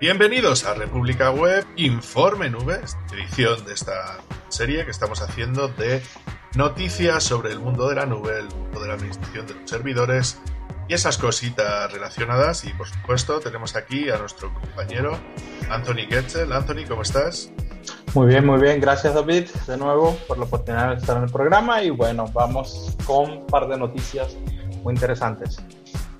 Bienvenidos a República Web Informe Nubes, edición de esta serie que estamos haciendo de noticias sobre el mundo de la nube, el mundo de la administración de los servidores y esas cositas relacionadas. Y por supuesto, tenemos aquí a nuestro compañero Anthony Getzel. Anthony, ¿cómo estás? Muy bien, muy bien. Gracias, David, de nuevo por la oportunidad de estar en el programa. Y bueno, vamos con un par de noticias muy interesantes.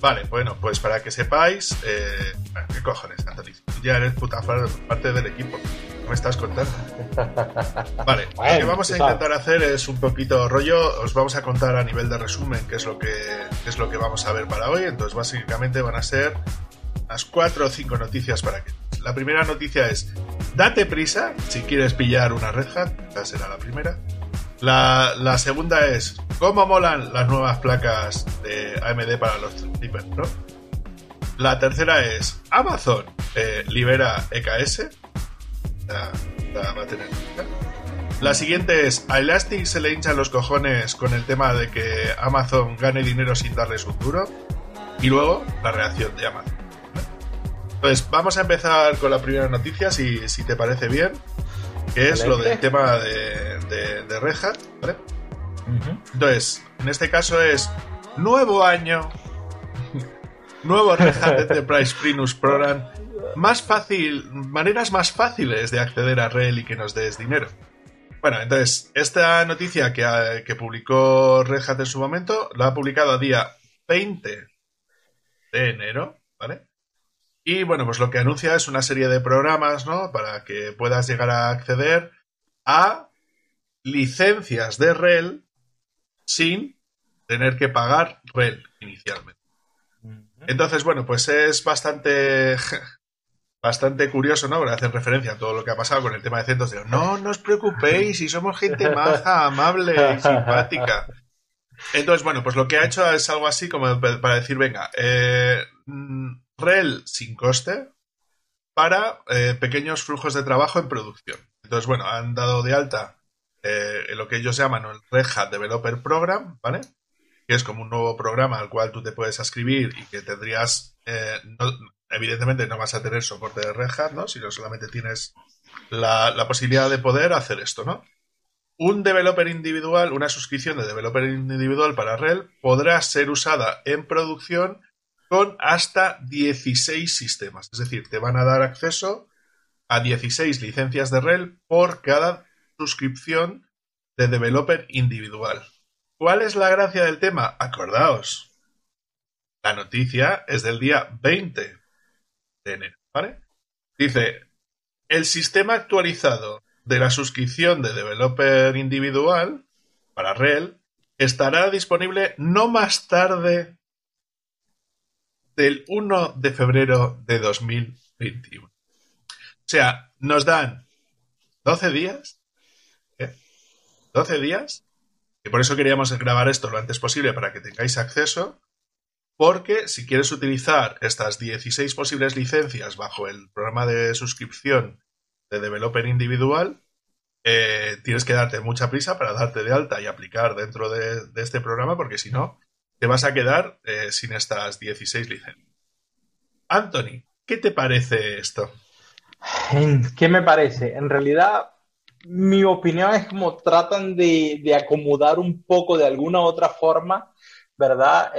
Vale, bueno, pues para que sepáis, eh, ¿qué cojones, Anthony? ya eres puta parte del equipo. No me estás contando. Vale, lo que vamos a intentar hacer es un poquito rollo. Os vamos a contar a nivel de resumen qué es lo que es lo que vamos a ver para hoy. Entonces, básicamente van a ser las cuatro o cinco noticias para que. La primera noticia es: date prisa si quieres pillar una Red Hat. Esa será la primera. La, segunda es cómo molan las nuevas placas de AMD para los ¿no? La tercera es Amazon eh, libera EKS. La, va a tener. La siguiente es a Elastic se le hinchan los cojones con el tema de que Amazon gane dinero sin darles un duro. Y luego la reacción de Amazon. Pues vamos a empezar con la primera noticia, si, si te parece bien que es lo del tema de, de, de Red Hat, ¿vale? Entonces, en este caso es nuevo año, nuevo Red Hat Enterprise Linux Program, más fácil, maneras más fáciles de acceder a RHEL y que nos des dinero. Bueno, entonces, esta noticia que, que publicó Red Hat en su momento, la ha publicado a día 20 de enero, ¿vale? Y bueno, pues lo que anuncia es una serie de programas, ¿no? Para que puedas llegar a acceder a licencias de REL sin tener que pagar REL inicialmente. Entonces, bueno, pues es bastante bastante curioso, ¿no? Porque hacen referencia a todo lo que ha pasado con el tema de centros. De, no, no os preocupéis, si somos gente maja, amable y simpática. Entonces, bueno, pues lo que ha hecho es algo así como para decir, venga, eh, REL sin coste para eh, pequeños flujos de trabajo en producción. Entonces, bueno, han dado de alta eh, lo que ellos llaman el Red Hat Developer Program, ¿vale? Que es como un nuevo programa al cual tú te puedes escribir y que tendrías, eh, evidentemente no vas a tener soporte de Red Hat, ¿no? Sino solamente tienes la, posibilidad de poder hacer esto, ¿no? Un developer individual, una suscripción de developer individual para REL podrá ser usada en producción con hasta 16 sistemas. Es decir, te van a dar acceso a 16 licencias de REL por cada suscripción de developer individual. ¿Cuál es la gracia del tema? Acordaos. La noticia es del día 20 de enero. Dice, el sistema actualizado de la suscripción de developer individual para REL estará disponible no más tarde del 1 de febrero de 2021. O sea, nos dan 12 días, ¿eh? 12 días, y por eso queríamos grabar esto lo antes posible para que tengáis acceso, porque si quieres utilizar estas 16 posibles licencias bajo el programa de suscripción de developer individual, eh, tienes que darte mucha prisa para darte de alta y aplicar dentro de este programa, porque si no, te vas a quedar eh, sin estas 16 licencias. Anthony, ¿qué te parece esto? ¿Qué me parece? En realidad, mi opinión es como tratan de, acomodar un poco de alguna otra forma, ¿verdad?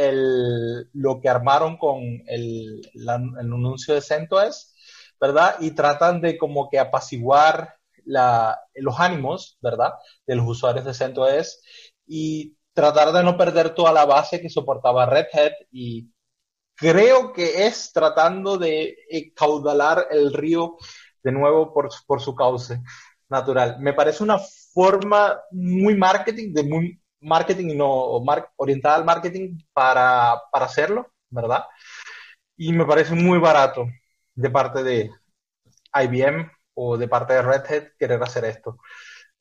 lo que armaron con el, anuncio de CentOS, ¿verdad? Y tratan de como que apaciguar los ánimos, ¿verdad? De los usuarios de CentOS y tratar de no perder toda la base que soportaba Red Hat y creo que es tratando de caudalar el río de nuevo por, por su cauce natural. Me parece una forma muy marketing, de muy marketing no orientada al marketing para, para hacerlo, ¿verdad? Y me parece muy barato de parte de IBM o de parte de Red Hat querer hacer esto.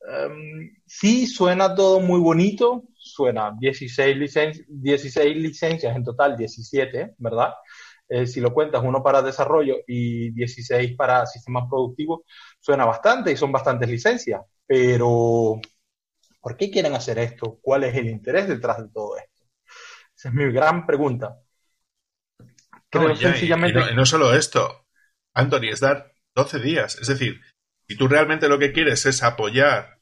Um, sí, suena todo muy bonito, suena 16, licen 16 licencias en total, 17, ¿verdad? Eh, si lo cuentas, uno para desarrollo y 16 para sistemas productivos, suena bastante y son bastantes licencias, pero ¿por qué quieren hacer esto? ¿Cuál es el interés detrás de todo esto? Esa es mi gran pregunta. Creo sencillamente... y no solo esto, Anthony, es dar 12 días. Es decir, si tú realmente lo que quieres es apoyar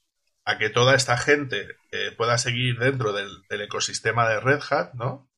a que toda esta gente eh, pueda seguir dentro del, ecosistema de Red Hat, ¿no?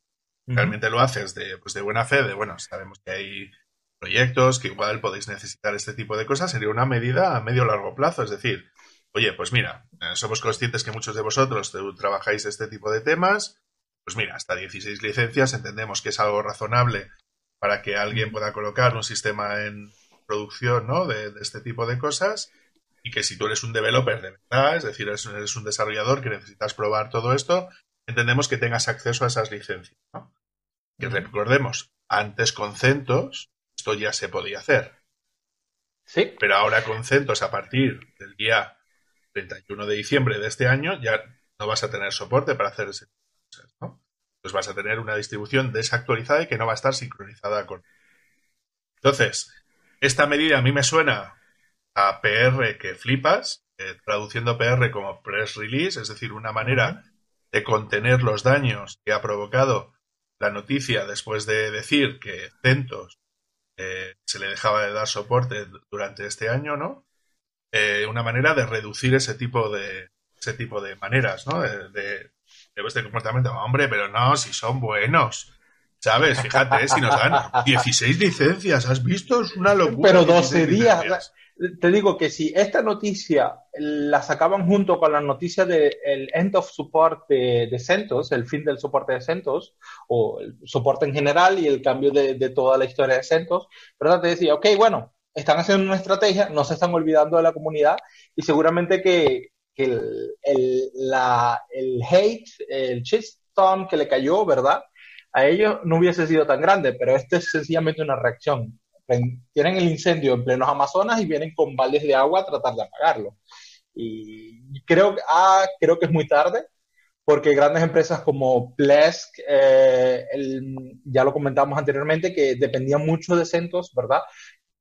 Realmente lo haces de, pues de buena fe, de bueno, sabemos que hay proyectos que igual podéis necesitar este tipo de cosas, sería una medida a medio largo plazo. Es decir, oye, pues mira, eh, somos conscientes que muchos de vosotros trabajáis este tipo de temas, pues mira, hasta 16 licencias entendemos que es algo razonable para que alguien pueda colocar un sistema en producción ¿no? de, este tipo de cosas y que si tú eres un developer de verdad, es decir, eres, un desarrollador que necesitas probar todo esto, entendemos que tengas acceso a esas licencias. ¿no? Que recordemos, antes con CentOS esto ya se podía hacer. Sí. Pero ahora con CentOS a partir del día 31 de diciembre de este año ya no vas a tener soporte para hacer ese ¿no? Pues vas a tener una distribución desactualizada y que no va a estar sincronizada con. Entonces, esta medida a mí me suena a PR que flipas, eh, traduciendo PR como press release, es decir, una manera de contener los daños que ha provocado la noticia después de decir que CentOS eh, se le dejaba de dar soporte durante este año, ¿no? Eh, una manera de reducir ese tipo de ese tipo de maneras, ¿no? de, este comportamiento. Hombre, pero no, si son buenos. ¿Sabes? Fíjate, si nos dan 16 licencias, ¿has visto? Es una locura. Pero 12 días. Te digo que si esta noticia la sacaban junto con la noticia del end of support de, CentOS, el fin del soporte de CentOS, o el soporte en general y el cambio de, toda la historia de CentOS, ¿verdad? Te decía, ok, bueno, están haciendo una estrategia, no se están olvidando de la comunidad y seguramente que, el, el, la, el hate, el shitstorm que le cayó, ¿verdad? A ellos no hubiese sido tan grande, pero esto es sencillamente una reacción. Tienen el incendio en plenos Amazonas y vienen con baldes de agua a tratar de apagarlo. Y creo, ah, creo que es muy tarde, porque grandes empresas como Plesk, eh, ya lo comentamos anteriormente, que dependían mucho de CentOS, ¿verdad?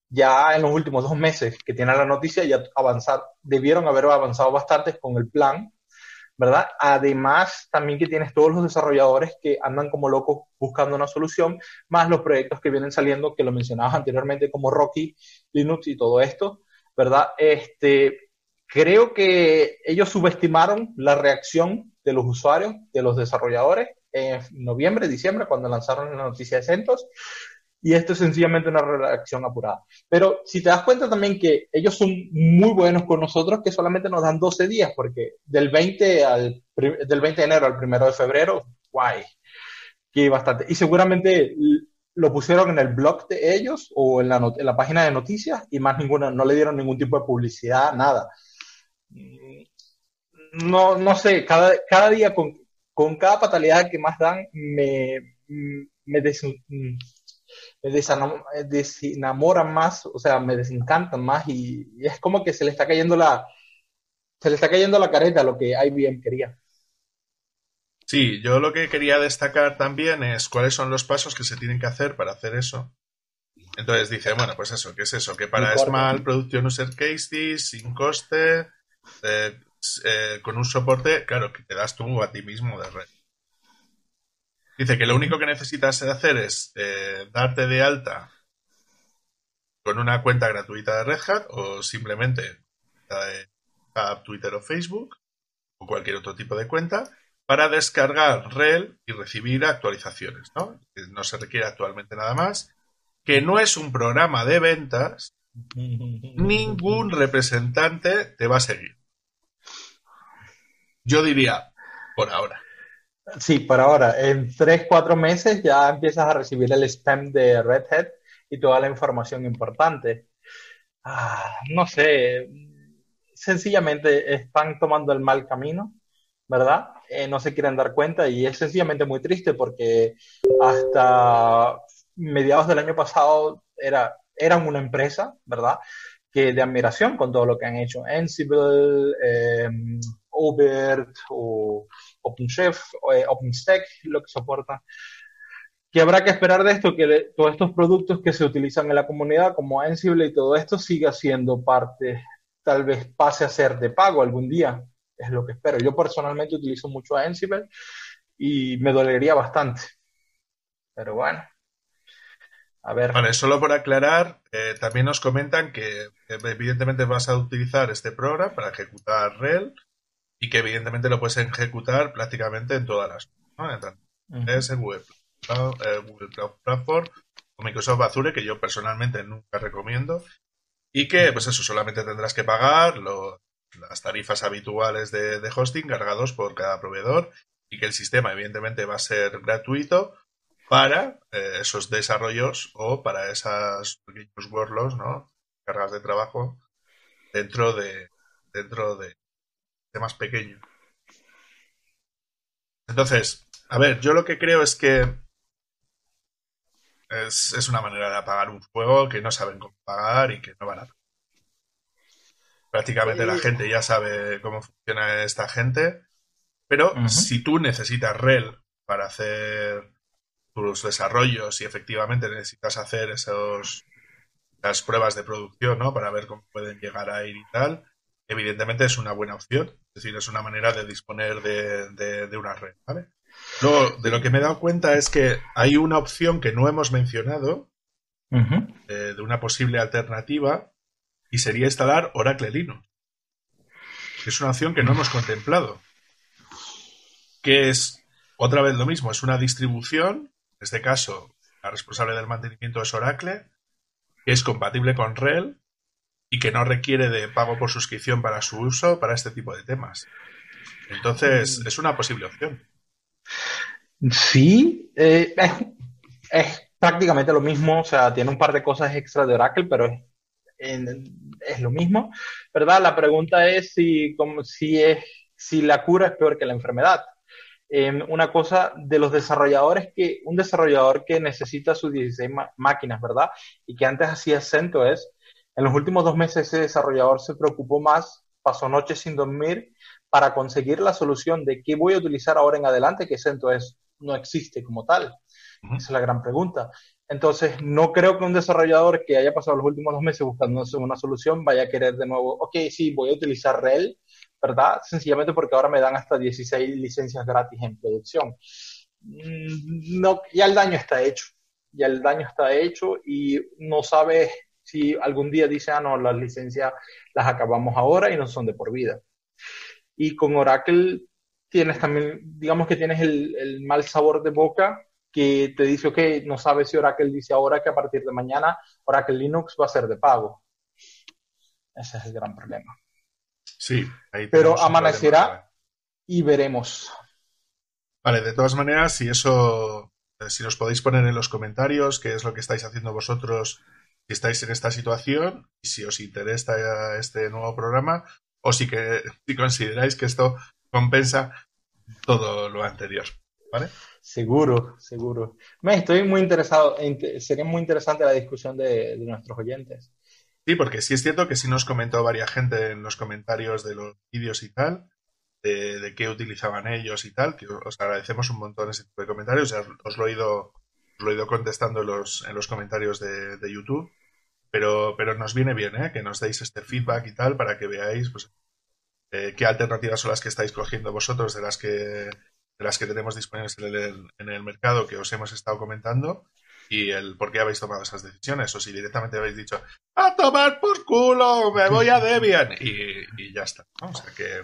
ya en los últimos dos meses que tiene la noticia, ya avanzar, debieron haber avanzado bastante con el plan, ¿verdad? Además, también que tienes todos los desarrolladores que andan como locos buscando una solución, más los proyectos que vienen saliendo, que lo mencionabas anteriormente, como Rocky, Linux y todo esto, ¿verdad? Este, creo que ellos subestimaron la reacción de los usuarios, de los desarrolladores, en noviembre, diciembre, cuando lanzaron la noticia de CentOS, y esto es sencillamente una reacción apurada. Pero si te das cuenta también que ellos son muy buenos con nosotros, que solamente nos dan 12 días, porque del 20, al, del 20 de enero al 1 de febrero, guay, que bastante. Y seguramente lo pusieron en el blog de ellos o en la, en la página de noticias y más ninguna, no le dieron ningún tipo de publicidad, nada. No, no sé, cada, cada día con, con cada fatalidad que más dan me, me, me desenamoran más, o sea, me desencantan más y, es como que se le está cayendo la se le está cayendo la careta a lo que IBM quería. Sí, yo lo que quería destacar también es cuáles son los pasos que se tienen que hacer para hacer eso. Entonces dice, bueno, pues eso, ¿qué es eso? Que para Small Production User Cases, sin coste, eh, eh, con un soporte, claro, que te das tú a ti mismo de red. Dice que lo único que necesitas hacer es eh, darte de alta con una cuenta gratuita de Red Hat o simplemente de Twitter o Facebook o cualquier otro tipo de cuenta para descargar REL y recibir actualizaciones. ¿no? no se requiere actualmente nada más. Que no es un programa de ventas. Ningún representante te va a seguir. Yo diría, por ahora. Sí, por ahora. En tres, cuatro meses ya empiezas a recibir el spam de Red Hat y toda la información importante. Ah, no sé, sencillamente están tomando el mal camino, ¿verdad? Eh, no se quieren dar cuenta y es sencillamente muy triste porque hasta mediados del año pasado era, eran una empresa, ¿verdad? Que de admiración con todo lo que han hecho. Ansible, eh, Obert o OpenShift, eh, OpenStack, lo que soporta. ¿Qué habrá que esperar de esto? Que todos estos productos que se utilizan en la comunidad, como Ansible y todo esto, siga siendo parte, tal vez pase a ser de pago algún día, es lo que espero. Yo personalmente utilizo mucho Ansible y me dolería bastante. Pero bueno, A ver. Vale, solo por aclarar, eh, también nos comentan que evidentemente vas a utilizar este programa para ejecutar REL y que evidentemente lo puedes ejecutar prácticamente en todas las, ¿no? En Google, eh, Google Cloud Platform o Microsoft Azure, que yo personalmente nunca recomiendo, y que, pues eso, solamente tendrás que pagar las tarifas habituales de, hosting cargados por cada proveedor y que el sistema, evidentemente, va a ser gratuito para eh, esos desarrollos o para esas pequeños workloads, ¿no? Cargas de trabajo dentro de dentro de temas pequeños. Entonces, a ver, yo lo que creo es que es, una manera de apagar un fuego que no saben cómo pagar y que no van a. Prácticamente la gente ya sabe cómo funciona esta gente, pero si tú necesitas REL para hacer tus desarrollos y efectivamente necesitas hacer esos las pruebas de producción, ¿no? Para ver cómo pueden llegar a ir y tal, evidentemente es una buena opción. Es decir, es una manera de disponer de, de una red, ¿vale? Luego, de lo que me he dado cuenta es que hay una opción que no hemos mencionado, eh, de una posible alternativa, y sería instalar Oracle Linux. es una opción que no hemos contemplado. Que es, otra vez lo mismo, es una distribución, en este caso, la responsable del mantenimiento es Oracle, que es compatible con RHEL y que no requiere de pago por suscripción para su uso para este tipo de temas. Entonces, mm. es una posible opción. Sí, eh, es, prácticamente lo mismo, o sea, tiene un par de cosas extra de Oracle, pero es, es lo mismo, ¿verdad? La pregunta es si, como, si, es, si la cura es peor que la enfermedad. Em, una cosa de los desarrolladores que, un desarrollador que necesita sus 16 máquinas, ¿verdad? Y que antes hacía CentOS, en los últimos dos meses ese desarrollador se preocupó más, pasó noches sin dormir para conseguir la solución de qué voy a utilizar ahora en adelante, que CentOS no existe como tal. Esa es la gran pregunta. Entonces, no creo que un desarrollador que haya pasado los últimos dos meses buscando una solución vaya a querer de nuevo, ok, sí, voy a utilizar REL, ¿verdad? Sencillamente porque ahora me dan hasta 16 licencias gratis en producción. Mm, no, ya el daño está hecho, ya el daño está hecho y no sabes si algún día dice, ah, no, las licencias las acabamos ahora y no son de por vida. Y con Oracle tienes también, digamos que tienes el, mal sabor de boca que te dice, ok, no sabes si Oracle dice ahora que a partir de mañana Oracle Linux va a ser de pago. Ese es el gran problema. Sí, pero amanecerá y veremos. Vale, de todas maneras, si eso, si nos podéis poner en los comentarios qué es lo que estáis haciendo vosotros estáis en esta situación y si os interesa este nuevo programa o si, que, si consideráis que esto compensa todo lo anterior. ¿Vale? Seguro, seguro. Me estoy muy interesado, sería muy interesante la discusión de, nuestros oyentes. Sí, porque sí es cierto que sí nos comentó varias gente en los comentarios de los vídeos y tal, de, qué utilizaban ellos y tal, que os agradecemos un montón ese tipo de comentarios, ya os lo he ido, lo he ido contestando en los, en los comentarios de, YouTube, pero, pero nos viene bien ¿eh? que nos deis este feedback y tal para que veáis pues, eh, qué alternativas son las que estáis cogiendo vosotros de las que, de las que tenemos disponibles en el, en el mercado que os hemos estado comentando y el por qué habéis tomado esas decisiones o si directamente habéis dicho a tomar por culo, me voy a Debian y, y ya está. O sea que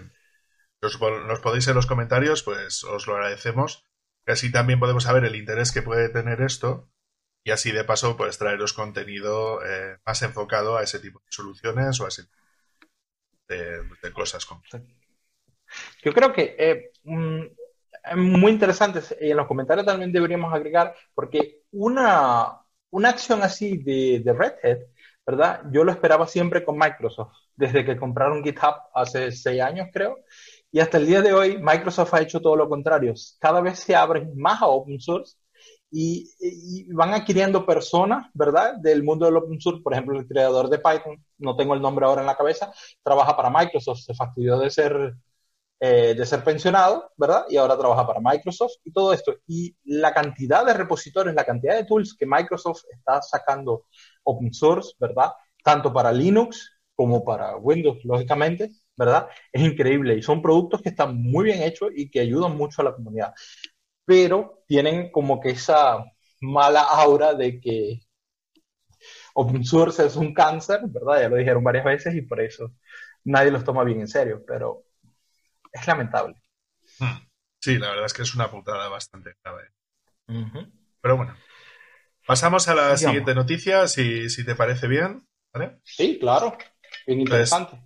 nos podéis en los comentarios, pues os lo agradecemos. Así también podemos saber el interés que puede tener esto y así de paso pues traeros contenido eh, más enfocado a ese tipo de soluciones o a ese tipo de, cosas. Yo creo que eh, mm, muy interesante y en los comentarios también deberíamos agregar, porque una, una acción así de Red Hat, ¿verdad? Yo lo esperaba siempre con Microsoft, desde que compraron GitHub hace seis años, creo. Y hasta el día de hoy, Microsoft ha hecho todo lo contrario. Cada vez se abren más a open source y, van adquiriendo personas, ¿verdad? Del mundo del open source, por ejemplo, el creador de Python, no tengo el nombre ahora en la cabeza, trabaja para Microsoft, se fastidió de ser, eh, de ser pensionado, ¿verdad? Y ahora trabaja para Microsoft y todo esto. Y la cantidad de repositorios, la cantidad de tools que Microsoft está sacando open source, ¿verdad? Tanto para Linux como para Windows, lógicamente, ¿verdad? Es increíble y son productos que están muy bien hechos y que ayudan mucho a la comunidad pero tienen como que esa mala aura de que open source es un cáncer, ¿verdad? Ya lo dijeron varias veces y por eso nadie los toma bien en serio, pero es lamentable. Hmm. Sí, la verdad es que es una putada bastante grave. Pero bueno, pasamos a la siguiente noticia, si, si, te parece bien. ¿vale? Sí, claro, bien interesante.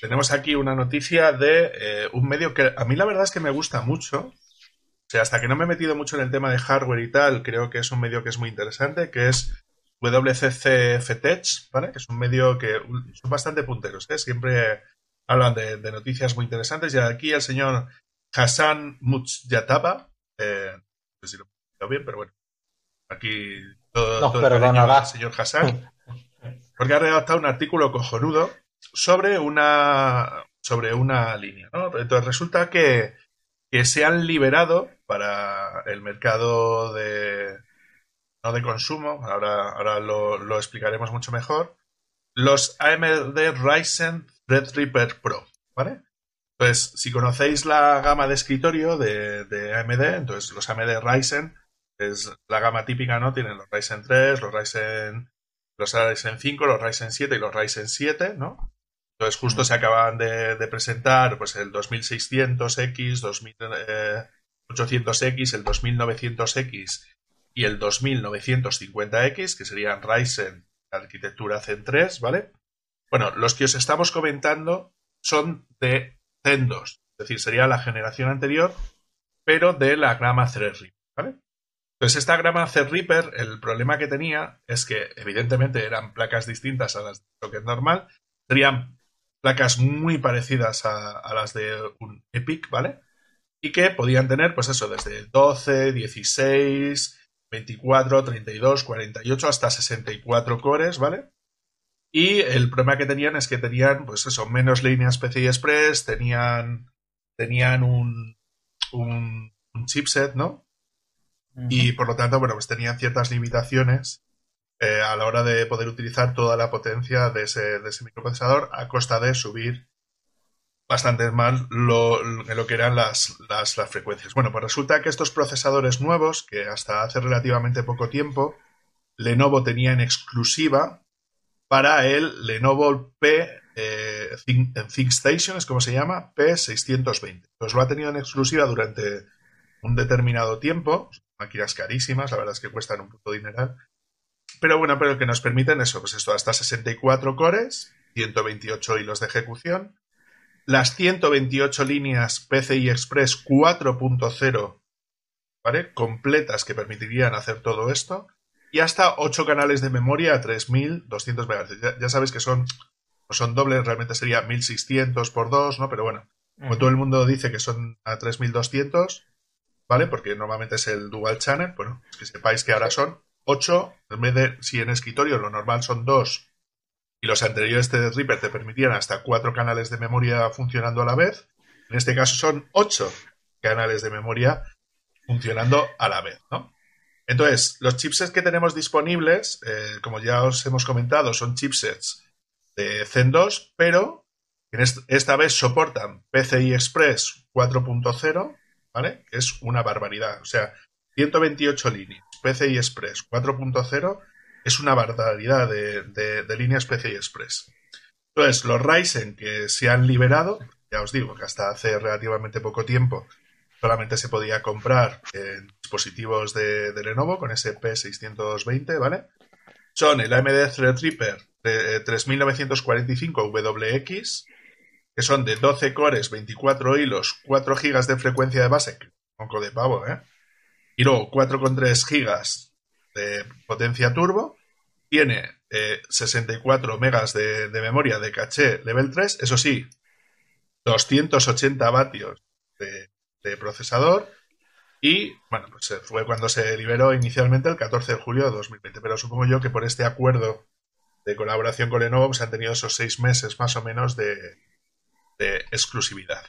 Tenemos aquí una noticia de eh, un medio que a mí la verdad es que me gusta mucho. O sea, hasta que no me he metido mucho en el tema de hardware y tal, creo que es un medio que es muy interesante, que es WCC Fetech, ¿vale? Que es un medio que son bastante punteros, ¿eh? Siempre hablan de, noticias muy interesantes. Y aquí el señor Hassan Mujataba, eh, no sé si lo he bien, pero bueno, aquí todo, no, todo el señor Hassan, porque ha redactado un artículo cojonudo sobre una sobre una línea, ¿no? Entonces resulta que, que se han liberado para el mercado de no de consumo, ahora, ahora lo, explicaremos mucho mejor, los AMD Ryzen Threadripper Pro, ¿vale? Entonces, si conocéis la gama de escritorio de, de, AMD, entonces los AMD Ryzen es la gama típica, ¿no? Tienen los Ryzen 3, los Ryzen, los Ryzen 5, los Ryzen 7 y los Ryzen 7, ¿no? Entonces, justo se acaban de, presentar pues el 2600X, 2800X, el 2900X y el 2950X, que serían Ryzen arquitectura Zen 3, ¿vale? Bueno, los que os estamos comentando son de Zen 2, es decir, sería la generación anterior, pero de la grama Threadripper, ¿vale? Entonces, esta grama Threadripper, el problema que tenía es que, evidentemente, eran placas distintas a las de es normal, serían placas muy parecidas a, las de un EPIC, ¿vale? Y que podían tener, pues eso, desde 12, 16, 24, 32, 48 hasta 64 cores, ¿vale? Y el problema que tenían es que tenían, pues eso, menos líneas PCI Express, tenían, tenían un, un, chipset, ¿no? Y por lo tanto, bueno, pues tenían ciertas limitaciones eh, a la hora de poder utilizar toda la potencia de ese, de ese microprocesador a costa de subir bastante mal lo, lo que eran las, las, frecuencias. Bueno, pues resulta que estos procesadores nuevos, que hasta hace relativamente poco tiempo, Lenovo tenía en exclusiva para el Lenovo P eh, ThinkStation, es como se llama, P620. Pues lo ha tenido en exclusiva durante un determinado tiempo. Máquinas carísimas, la verdad es que cuestan un poco dineral. Pero bueno, pero que nos permiten eso, pues esto, hasta 64 cores, 128 hilos de ejecución, las 128 líneas PCI Express 4.0 ¿vale? completas que permitirían hacer todo esto y hasta 8 canales de memoria a 3200 MHz. Ya, ya sabéis que son, no son dobles, realmente sería 1600 por 2, ¿no? Pero bueno, como todo el mundo dice que son a 3200, ¿vale? Porque normalmente es el dual channel, bueno, es que sepáis que ahora son 8, en vez de si en escritorio lo normal son 2 y los anteriores Reaper te permitían hasta cuatro canales de memoria funcionando a la vez. En este caso son ocho canales de memoria funcionando a la vez, ¿no? Entonces, los chipsets que tenemos disponibles, eh, como ya os hemos comentado, son chipsets de Zen 2, pero esta vez soportan PCI Express 4.0, ¿vale? Es una barbaridad. O sea, 128 líneas, PCI Express 4.0 es una barbaridad de, líneas PCI Express. Entonces, los Ryzen que se han liberado, ya os digo que hasta hace relativamente poco tiempo solamente se podía comprar en dispositivos de, Lenovo con ese P620, ¿vale? Son el AMD Threadripper 3945 WX, que son de 12 cores, 24 hilos, 4 GB de frecuencia de base, un poco de pavo, ¿eh? Y luego 4,3 GB de potencia turbo tiene 64 eh, megas de, memoria de caché level 3, eso sí, 280 vatios de, procesador y, bueno, pues fue cuando se liberó inicialmente el 14 de julio de 2020, pero supongo yo que por este acuerdo de colaboración con Lenovo se pues, han tenido esos seis meses más o menos de, de exclusividad.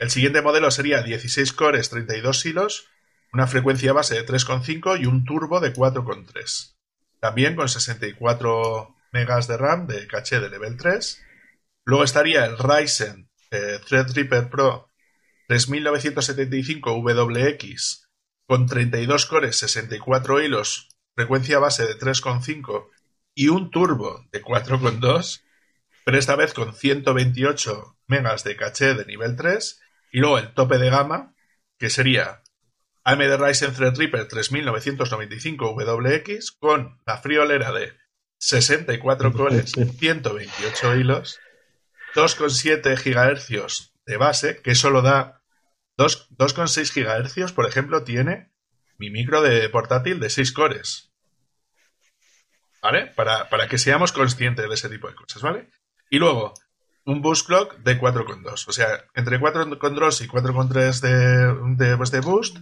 El siguiente modelo sería 16 cores, 32 hilos, una frecuencia base de 3,5 y un turbo de 4,3 también con 64 megas de RAM de caché de level 3. Luego estaría el Ryzen eh, Threadripper Pro 3975 WX con 32 cores, 64 hilos, frecuencia base de 3,5 y un turbo de 4,2, pero esta vez con 128 megas de caché de nivel 3 y luego el tope de gama, que sería AMD Ryzen Threadripper 3995 WX con la friolera de 64 cores, 128 hilos, 2,7 GHz de base, que solo da 2,6 GHz, por ejemplo, tiene mi micro de portátil de 6 cores. ¿Vale? Para, para, que seamos conscientes de ese tipo de cosas, ¿vale? Y luego, un boost clock de 4,2. O sea, entre 4,2 y 4,3 de, de, pues de boost.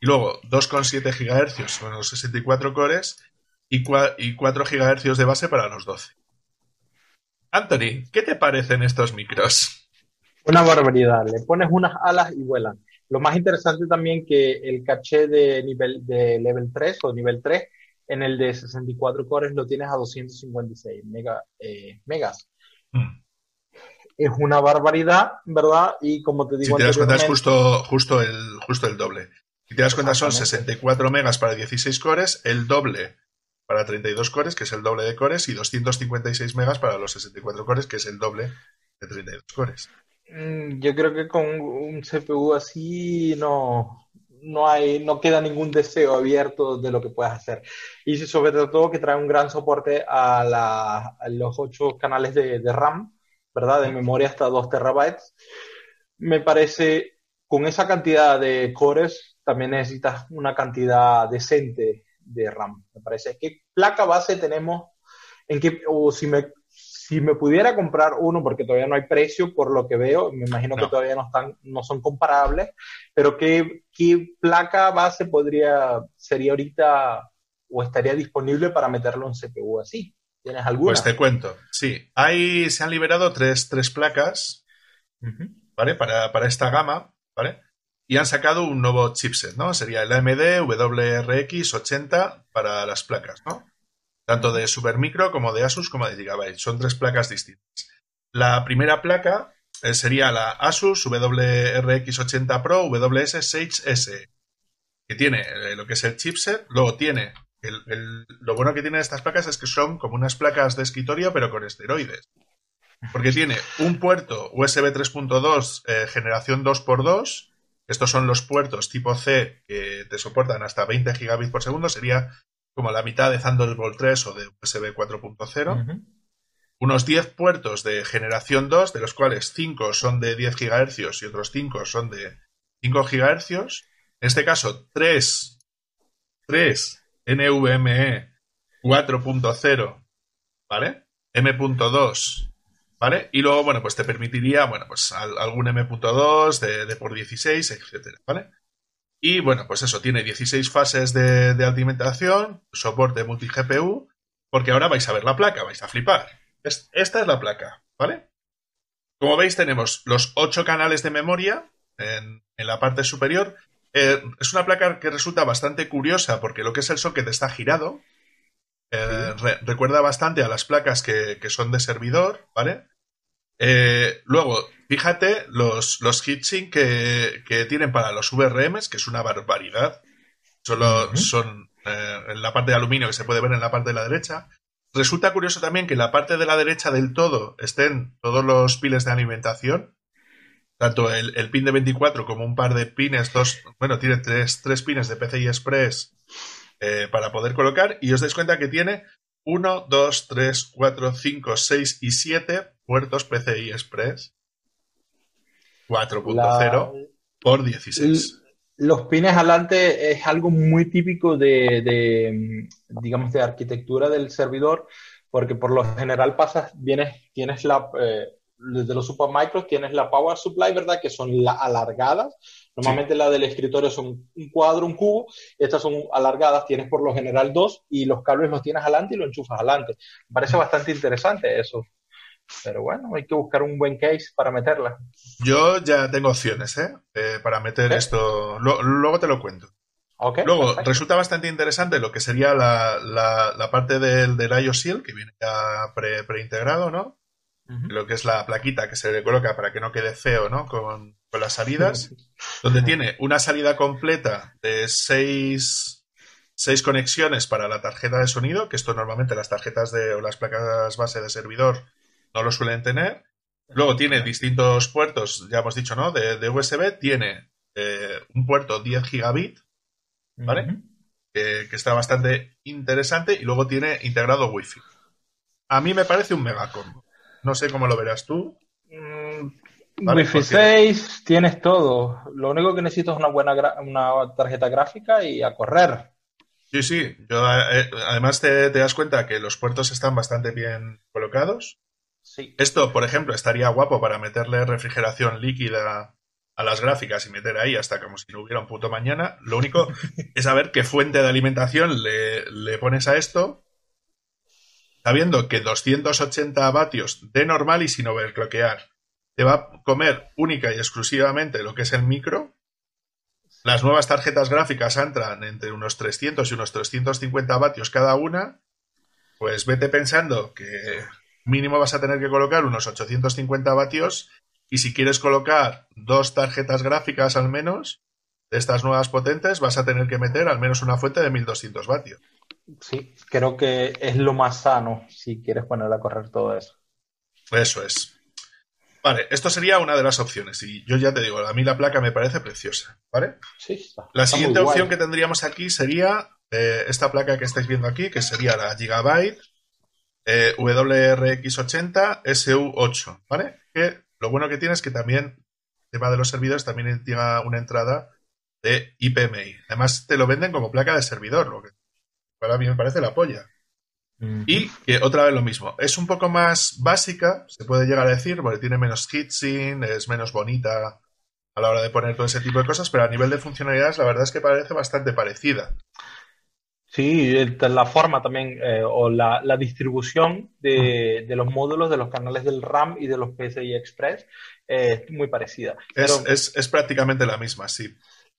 Y luego 2,7 GHz con los 64 cores y, 4 GHz de base para los 12. Anthony, ¿qué te parecen estos micros? Una barbaridad. Le pones unas alas y vuelan. Lo más interesante también que el caché de nivel de level 3 o nivel 3 en el de 64 cores lo tienes a 256 eh, megas. Hmm. Es una barbaridad, ¿verdad? Y como te digo, si te das cuenta es justo, justo, el, justo el doble. Si te das cuenta son 64 megas para 16 cores, el doble para 32 cores, que es el doble de cores, y 256 megas para los 64 cores, que es el doble de 32 cores. Mm, yo creo que con un CPU así no, no hay, no queda ningún deseo abierto de lo que puedas hacer. Y sobre todo que trae un gran soporte a, los 8 canales de, de, RAM, ¿verdad? De memoria hasta 2 terabytes. Me parece, con esa cantidad de cores, también necesitas una cantidad decente de RAM, me parece. ¿Qué placa base tenemos? En qué, o si me, si me pudiera comprar uno, porque todavía no hay precio por lo que veo, me imagino que todavía no, están, no son comparables, pero ¿qué, ¿qué placa base podría, sería ahorita o estaría disponible para meterlo en CPU así? ¿Tienes alguna? Pues te cuento, sí. Hay, se han liberado tres, tres placas, ¿vale? Para, para, esta gama, ¿vale? y han sacado un nuevo chipset, ¿no? Sería el AMD WRX 80 para las placas, ¿no? Tanto de Supermicro como de Asus como de Gigabyte. Son tres placas distintas. La primera placa eh, sería la Asus WRX 80 Pro WS6S, que tiene eh, lo que es el chipset, luego tiene lo bueno que tienen estas placas es que son como unas placas de escritorio pero con esteroides. Porque tiene un puerto USB 3.2 eh, generación 2x2 estos son los puertos tipo C que te soportan hasta 20 gigabits por segundo. Sería como la mitad de Thunderbolt 3 o de USB 4.0. Unos 10 puertos de generación 2, de los cuales 5 son de 10 GHz y otros 5 son de 5 GHz. En este caso, 3, 3 NVMe 4.0, ¿vale? M.2 ¿vale? Y luego, bueno, pues te permitiría, bueno, pues algún M.2 de, por 16, etcétera, ¿vale? Y bueno, pues eso, tiene 16 fases de, alimentación, soporte multi-GPU, porque ahora vais a ver la placa, vais a flipar. esta es la placa, ¿vale? Como veis, tenemos los 8 canales de memoria en, la parte superior. Eh, es una placa que resulta bastante curiosa porque lo que es el socket está girado. Eh, recuerda bastante a las placas que, que son de servidor, ¿vale? Eh, luego, fíjate los, los heatsink que, que, tienen para los VRMs, que es una barbaridad. Solo son eh, en la parte de aluminio que se puede ver en la parte de la derecha. Resulta curioso también que en la parte de la derecha del todo estén todos los pines de alimentación. Tanto el, pin de 24 como un par de pines, dos, bueno, tiene tres, tres pines de PCI Express eh, para poder colocar. Y os dais cuenta que tiene 1, 2, 3, 4, 5, 6 y 7 puertos PCI Express 4.0 por 16. Los pines adelante es algo muy típico de, digamos, de arquitectura del servidor, porque por lo general pasas, vienes, tienes la, eh, desde los supermicros tienes la power supply, ¿verdad? Que son alargadas. Normalmente la del escritorio son un cuadro, un cubo. Estas son alargadas, tienes por lo general dos y los cables los tienes adelante y los enchufas adelante. Me parece bastante interesante eso. Pero bueno, hay que buscar un buen case para meterla. Yo ya tengo opciones, ¿eh? eh para meter esto. luego te lo cuento. luego, resulta bastante interesante lo que sería la, la, parte del, del IOSIL, que viene ya preintegrado, ¿no? Lo que es la plaquita que se le coloca para que no quede feo, ¿no? Con, las salidas. donde tiene una salida completa de 6 seis conexiones para la tarjeta de sonido, que esto normalmente las tarjetas de, o las placas base de servidor no lo suelen tener. Luego tiene distintos puertos, ya hemos dicho, ¿no? De, USB. Tiene eh, un puerto 10 gigabit, ¿vale? que, está bastante interesante. Y luego tiene integrado Wi-Fi. A mí me parece un megacombo. No sé cómo lo verás tú. Mm, Wi-Fi 6, tienes todo. Lo único que necesito es una buena una tarjeta gráfica y a correr. Sí, sí. Eh, además te, das cuenta que los puertos están bastante bien colocados. Sí. Esto, por ejemplo, estaría guapo para meterle refrigeración líquida a las gráficas y meter ahí hasta como si no hubiera un puto mañana. Lo único es saber qué fuente de alimentación le, le pones a esto, sabiendo que 280 vatios de normal y sin overclockear te va a comer única y exclusivamente lo que es el micro las nuevas tarjetas gráficas entran entre unos 300 y unos 350 vatios cada una. Pues vete pensando que mínimo vas a tener que colocar unos 850 vatios y si quieres colocar dos tarjetas gráficas al menos de estas nuevas potentes vas a tener que meter al menos una fuente de 1200 vatios. Sí, creo que es lo más sano si quieres poner a correr todo eso. Eso es. Vale, esto sería una de las opciones. Y yo ya te digo, a mí la placa me parece preciosa. ¿Vale? Sí, está. La siguiente opción que tendríamos aquí sería eh, esta placa que estáis viendo aquí, que sería la Gigabyte eh, WRX80 SU8. ¿Vale? Que lo bueno que tiene es que también, el tema de los servidores, también tiene una entrada de IPMI. Además, te lo venden como placa de servidor, lo que para mí me parece la polla. Y que otra vez lo mismo, es un poco más básica, se puede llegar a decir, porque tiene menos heatsink, es menos bonita a la hora de poner todo ese tipo de cosas, pero a nivel de funcionalidades la verdad es que parece bastante parecida. Sí, la forma también eh, o la, distribución de, los módulos de los canales del RAM y de los PCI Express es muy parecida. Es, prácticamente la misma, sí.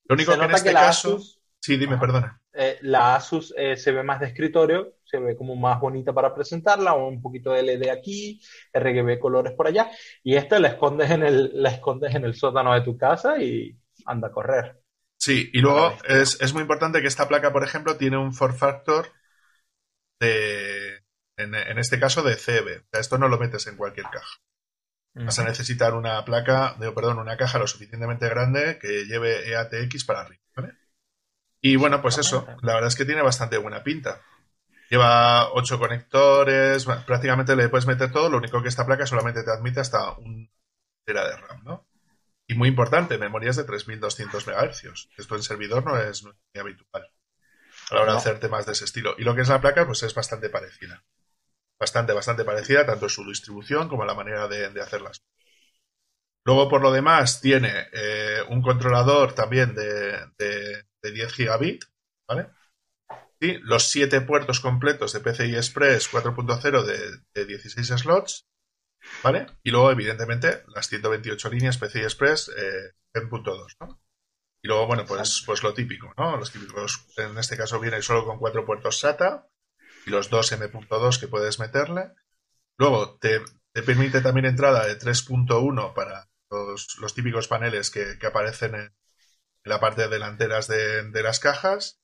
Lo único que en este caso... Sí, dime, perdona. Eh, la Asus eh, se ve más de escritorio, se ve como más bonita para presentarla, un poquito de LED aquí, RGB colores por allá, y esta la escondes en el, la escondes en el sótano de tu casa y anda a correr. Sí, y luego es, muy importante que esta placa, por ejemplo, tiene un form factor de, en, este caso, de CB. esto no lo metes en cualquier caja. Vas a necesitar una placa, de, perdón, una caja lo suficientemente grande que lleve EATX para arriba, ¿vale? Y bueno, pues eso, la verdad es que tiene bastante buena pinta. Lleva ocho conectores, prácticamente le puedes meter todo, lo único que esta placa solamente te admite hasta un tera de RAM, ¿no? Y muy importante, memorias de 3200 MHz. Esto en servidor no es, muy habitual a la hora de hacer temas de ese estilo. Y lo que es la placa, pues es bastante parecida. Bastante, bastante parecida, tanto en su distribución como en la manera de, hacerlas. Luego, por lo demás, tiene eh, un controlador también de, de 10 gigabit, ¿vale? Y los 7 puertos completos de PCI Express 4.0 de, 16 slots, ¿vale? Y luego, evidentemente, las 128 líneas PCI Express eh, 10.2, ¿no? Y luego, bueno, pues, pues lo típico, ¿no? Los típicos, en este caso viene solo con 4 puertos SATA y los 2 M.2 que puedes meterle. Luego te, permite también entrada de 3.1 para los, típicos paneles que, que aparecen en, en la parte delanteras de, las cajas,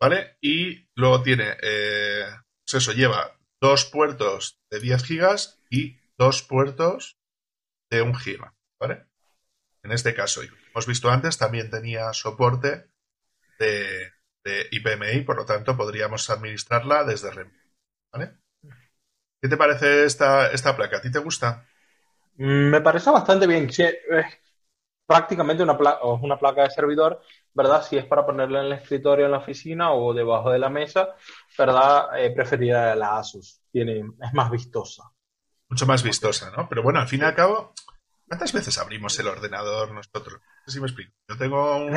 ¿vale? Y luego tiene, eh, pues eso, lleva dos puertos de 10 gigas y dos puertos de 1 giga, ¿vale? En este caso, hemos visto antes, también tenía soporte de, IPMI, por lo tanto podríamos administrarla desde REM, ¿vale? ¿Qué te parece esta, esta placa? ¿A ti te gusta? Mm, me parece bastante bien. Eh, prácticamente una, una placa de servidor, ¿verdad? Si es para ponerla en el escritorio en la oficina o debajo de la mesa, ¿verdad? Eh, preferiría la Asus. Tiene, es más vistosa. Mucho más vistosa, ¿no? Pero bueno, al fin y al cabo, ¿cuántas veces abrimos el ordenador nosotros? No sé si me explico. Yo tengo un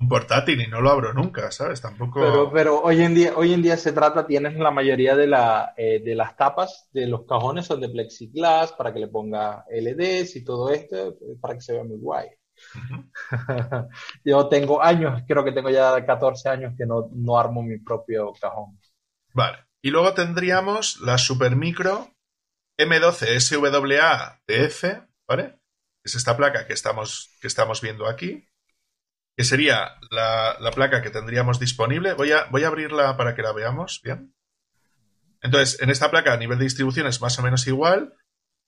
un portátil y no lo abro nunca, ¿sabes? Tampoco. Pero, pero hoy en día, hoy en día se trata, tienes la mayoría de, la, eh, de las tapas de los cajones son de plexiglass para que le ponga LEDs y todo esto para que se vea muy guay. Yo tengo años, creo que tengo ya 14 años que no, no armo mi propio cajón. Vale. Y luego tendríamos la Supermicro M12 SWA TF, ¿vale? Es esta placa que estamos, que estamos viendo aquí que sería la, placa que tendríamos disponible. Voy a, voy a abrirla para que la veamos bien. Entonces, en esta placa a nivel de distribución es más o menos igual.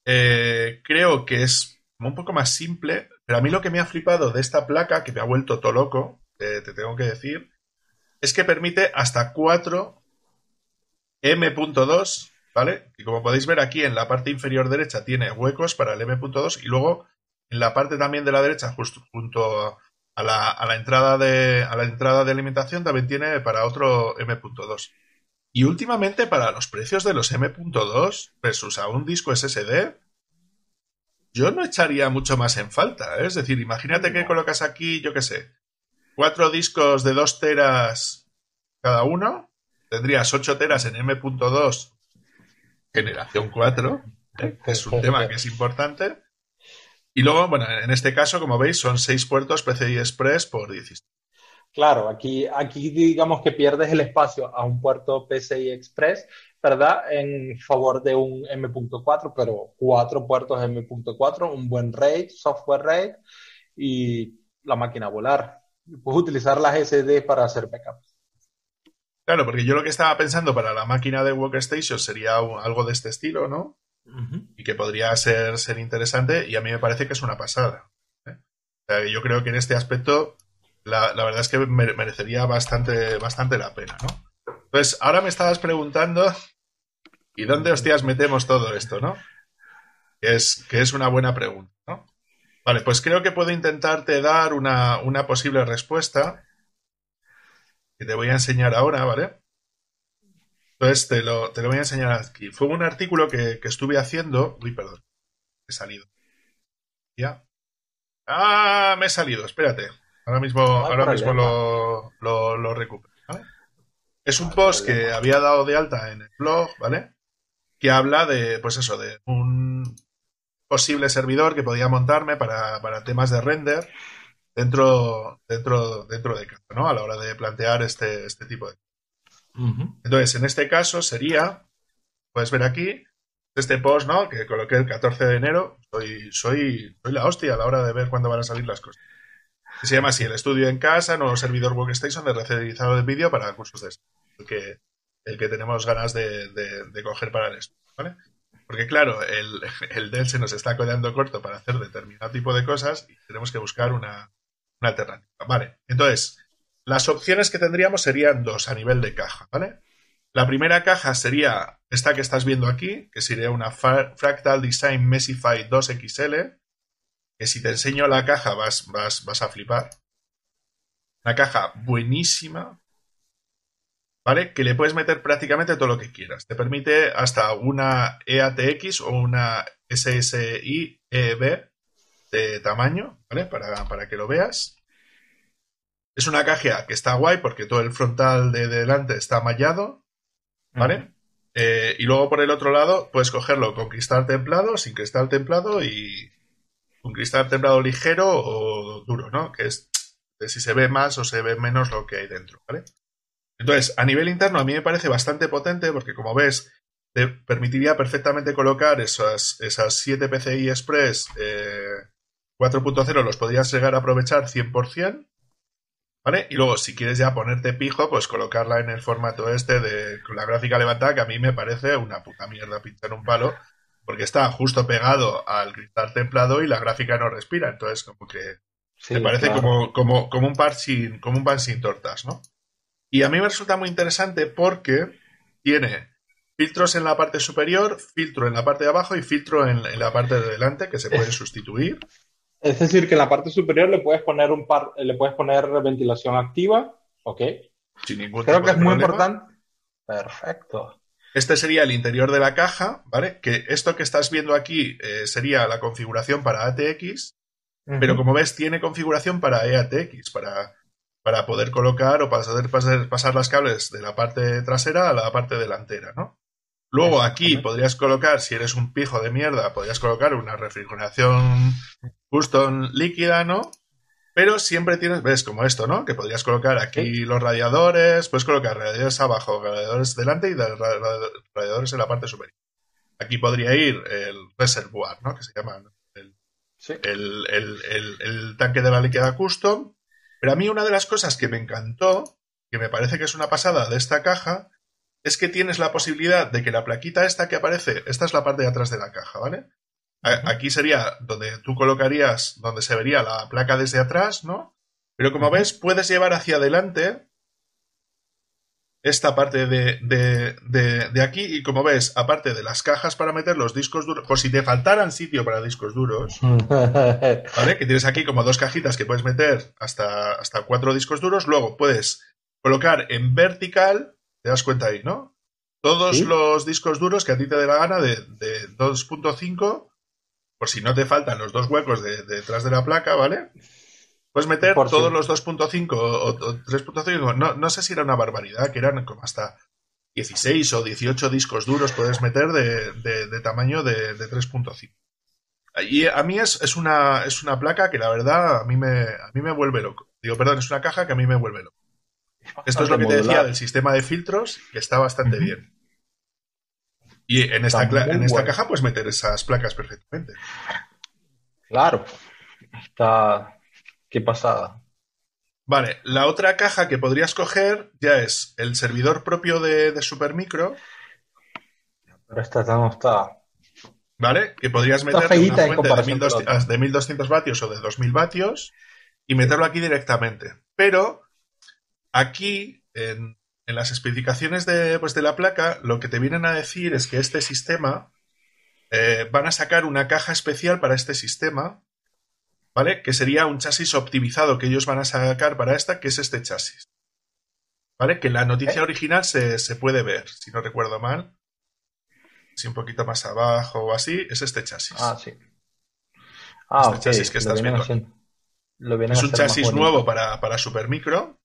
Eh, creo que es un poco más simple, pero a mí lo que me ha flipado de esta placa, que me ha vuelto todo loco, te tengo que decir, es que permite hasta 4 M.2, ¿vale? Y como podéis ver aquí en la parte inferior derecha tiene huecos para el M.2 y luego en la parte también de la derecha, justo junto a la, a la, entrada, de, a la entrada de alimentación, también tiene para otro M.2. Y últimamente para los precios de los M.2 versus a un disco SSD, yo no echaría mucho más en falta. ¿eh? Es decir, imagínate que colocas aquí, yo qué sé, cuatro discos de 2 teras cada uno, tendrías 8 teras en M.2 generación 4, ¿eh? es un tema que es importante. Y luego, bueno, en este caso, como veis, son 6 puertos PCI Express por 16. Claro, aquí, aquí digamos que pierdes el espacio a un puerto PCI Express, ¿verdad? En favor de un M.4, pero cuatro puertos M.4, un buen RAID, software RAID y la máquina volar. Puedes utilizar las SD para hacer backups. Claro, porque yo lo que estaba pensando para la máquina de Workstation sería algo de este estilo, ¿no? Y que podría ser, ser interesante y a mí me parece que es una pasada. ¿eh? yo creo que en este aspecto la, verdad es que merecería bastante, bastante la pena, ¿no? Entonces, ahora me estabas preguntando, ¿y dónde hostias metemos todo esto, no? Que es, que es una buena pregunta, ¿no? Vale, pues creo que puedo intentarte dar una, posible respuesta que te voy a enseñar ahora, ¿vale? Entonces te lo, te lo voy a enseñar aquí. Fue un artículo que, estuve haciendo. Uy, perdón. He salido. ¿Ya? Ah, me he salido, espérate. Ahora mismo, ahora mismo lo, lo, recupero. ¿vale? Es un post que había dado de alta en el blog, ¿vale? Que habla de, pues eso, de un, posible servidor que podía montarme para, temas de render dentro, dentro, dentro de casa, ¿no? A la hora de plantear este, este tipo de. Entonces, en este caso sería, puedes ver aquí, este post, ¿no? Que coloqué el 14 de enero. Soy, soy, soy la hostia a la hora de ver cuándo van a salir las cosas. se llama así, el estudio en casa, nuevo servidor Workstation de recederizado de vídeo para cursos de. El que, el que tenemos ganas de, de coger para el estudio, ¿vale? Porque claro, el, el Dell se nos está quedando corto para hacer determinado tipo de cosas y tenemos que buscar una, alternativa. Vale, entonces, las opciones que tendríamos serían dos a nivel de caja, ¿vale? La primera caja sería esta que estás viendo aquí, que sería una Fractal Design Messify 2XL, que si te enseño la caja vas, vas, vas a flipar. Una caja buenísima, ¿vale? Que le puedes meter prácticamente todo lo que quieras. Te permite hasta una EATX o una SSI EB de tamaño, ¿vale? Para, para, que lo veas. Es una caja que está guay porque todo el frontal de delante está mallado, ¿vale? Eh, y luego por el otro lado puedes cogerlo con cristal templado, sin cristal templado y un cristal templado ligero o duro, ¿no? Que es de si se ve más o se ve menos lo que hay dentro, ¿vale? Entonces, a nivel interno, a mí me parece bastante potente porque, como ves, te permitiría perfectamente colocar esas, esas 7 PCI Express 4.0, eh, los podrías llegar a aprovechar 100%. ¿Vale? Y luego, si quieres ya ponerte pijo, pues colocarla en el formato este de con la gráfica levantada, que a mí me parece una puta mierda pintar un palo, porque está justo pegado al cristal templado y la gráfica no respira. Entonces, como que me parece como, como, como, un par sin, como un pan sin tortas, ¿no? Y a mí me resulta muy interesante porque tiene filtros en la parte superior, filtro en la parte de abajo y filtro en, la parte de delante que se pueden sustituir. Es decir, que en la parte superior le puedes poner un par, le puedes poner ventilación activa, ¿ok? Sin ningún Creo que es muy importante. Perfecto. Este sería el interior de la caja, ¿vale? Que esto que estás viendo aquí eh, sería la configuración para ATX, pero como ves tiene configuración para EATX, para para poder colocar o para poder pasar, pasar las cables de la parte trasera a la parte delantera, ¿no? Luego aquí podrías colocar, si eres un pijo de mierda, podrías colocar una refrigeración custom líquida, ¿no? Pero siempre tienes, ves, como esto, ¿no? Que podrías colocar aquí los radiadores, puedes colocar radiadores abajo, radiadores delante y radiadores en la parte superior. Aquí podría ir el reservoir, ¿no? Que se llama el, el, el tanque de la líquida custom Pero a mí una de las cosas que me encantó, que me parece que es una pasada de esta caja, es que tienes la posibilidad de que la plaquita esta que aparece, esta es la parte de atrás de la caja, ¿vale? Aquí sería donde tú colocarías, donde se vería la placa desde atrás, ¿no? Pero como ves, puedes llevar hacia adelante esta parte de, de, aquí y como ves, aparte de las cajas para meter los discos duros, por si te faltaran sitio para discos duros, ¿vale? Que tienes aquí como dos cajitas que puedes meter hasta, hasta cuatro discos duros, luego puedes colocar en vertical, te das cuenta ahí, ¿no? Todos los discos duros que a ti te dé la gana de, de 2.5 por si no te faltan los dos huecos de, detrás de la placa, ¿vale? Puedes meter todos los 2.5 o, 3.5. No, no sé si era una barbaridad, que eran como hasta 16 o 18 discos duros puedes meter de, tamaño de, 3.5. Y a mí es, es, una, es una placa que la verdad a mí, me, a mí me vuelve loco. Digo, perdón, es una caja que a mí me vuelve loco. Esto es lo que te decía del sistema de filtros, que está bastante bien. Y en esta, en esta caja puedes meter esas placas perfectamente. Claro. Está. Qué pasada. Vale, la otra caja que podrías coger ya es el servidor propio de, Supermicro. Pero esta no está. ¿Vale? Que podrías meter una fuente de, 1200, de 1200 vatios o de 2000 vatios y meterlo aquí directamente. Pero aquí, en, en las especificaciones de, pues, de la placa, lo que te vienen a decir es que este sistema eh, van a sacar una caja especial para este sistema, ¿vale? Que sería un chasis optimizado que ellos van a sacar para esta, que es este chasis. ¿Vale? Que la noticia original se, puede ver, si no recuerdo mal. Si un poquito más abajo o así, es este chasis. Ah, sí. Ah, este chasis que estás viendo. es un chasis nuevo para, para Supermicro.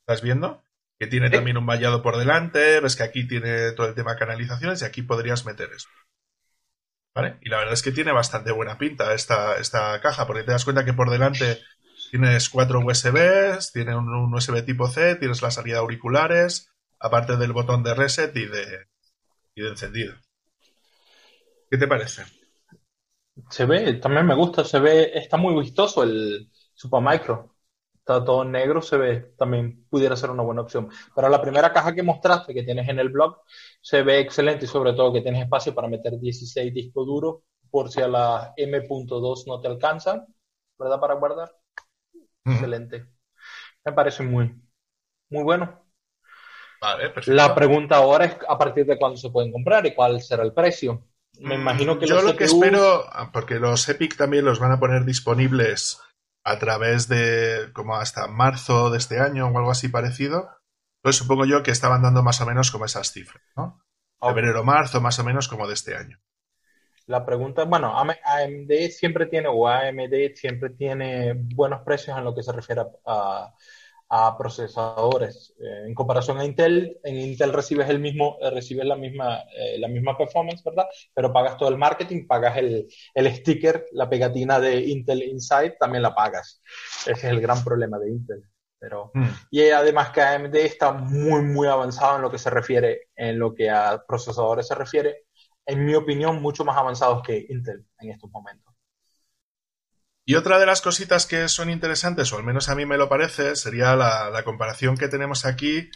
¿Estás viendo? que tiene también un vallado por delante, ves que aquí tiene todo el tema de canalizaciones y aquí podrías meter eso. ¿Vale? Y la verdad es que tiene bastante buena pinta esta, esta caja, porque te das cuenta que por delante tienes cuatro USBs, tiene un, USB tipo C, tienes la salida de auriculares, aparte del botón de reset y de, y de encendido. ¿Qué te parece? Se ve, también me gusta, se ve, está muy vistoso el Supermicro está todo negro, se ve, también pudiera ser una buena opción. Pero la primera caja que mostraste, que tienes en el blog, se ve excelente y sobre todo que tienes espacio para meter 16 discos duros por si a la M.2 no te alcanzan, ¿verdad? Para guardar. Excelente. Me parece muy, muy bueno. Vale, perfecto. La pregunta ahora es a partir de cuándo se pueden comprar y cuál será el precio. Me imagino que Yo lo que espero, porque los Epic también los van a poner disponibles a través de como hasta marzo de este año o algo así parecido, pues supongo yo que estaban dando más o menos como esas cifras, ¿no? Febrero, marzo, más o menos como de este año. La pregunta, bueno, AMD siempre tiene, o AMD siempre tiene buenos precios en lo que se refiere a, a procesadores. Eh, en comparación a Intel, en Intel recibes el mismo, eh, recibes la misma, eh, la misma performance, ¿verdad? Pero pagas todo el marketing, pagas el, el, sticker, la pegatina de Intel Inside, también la pagas. Ese es el gran problema de Intel. Pero, hmm. Y además que AMD está muy, muy avanzado en lo que se refiere, en lo que a procesadores se refiere, en mi opinión, mucho más avanzados que Intel en estos momentos. Y otra de las cositas que son interesantes, o al menos a mí me lo parece, sería la, comparación que tenemos aquí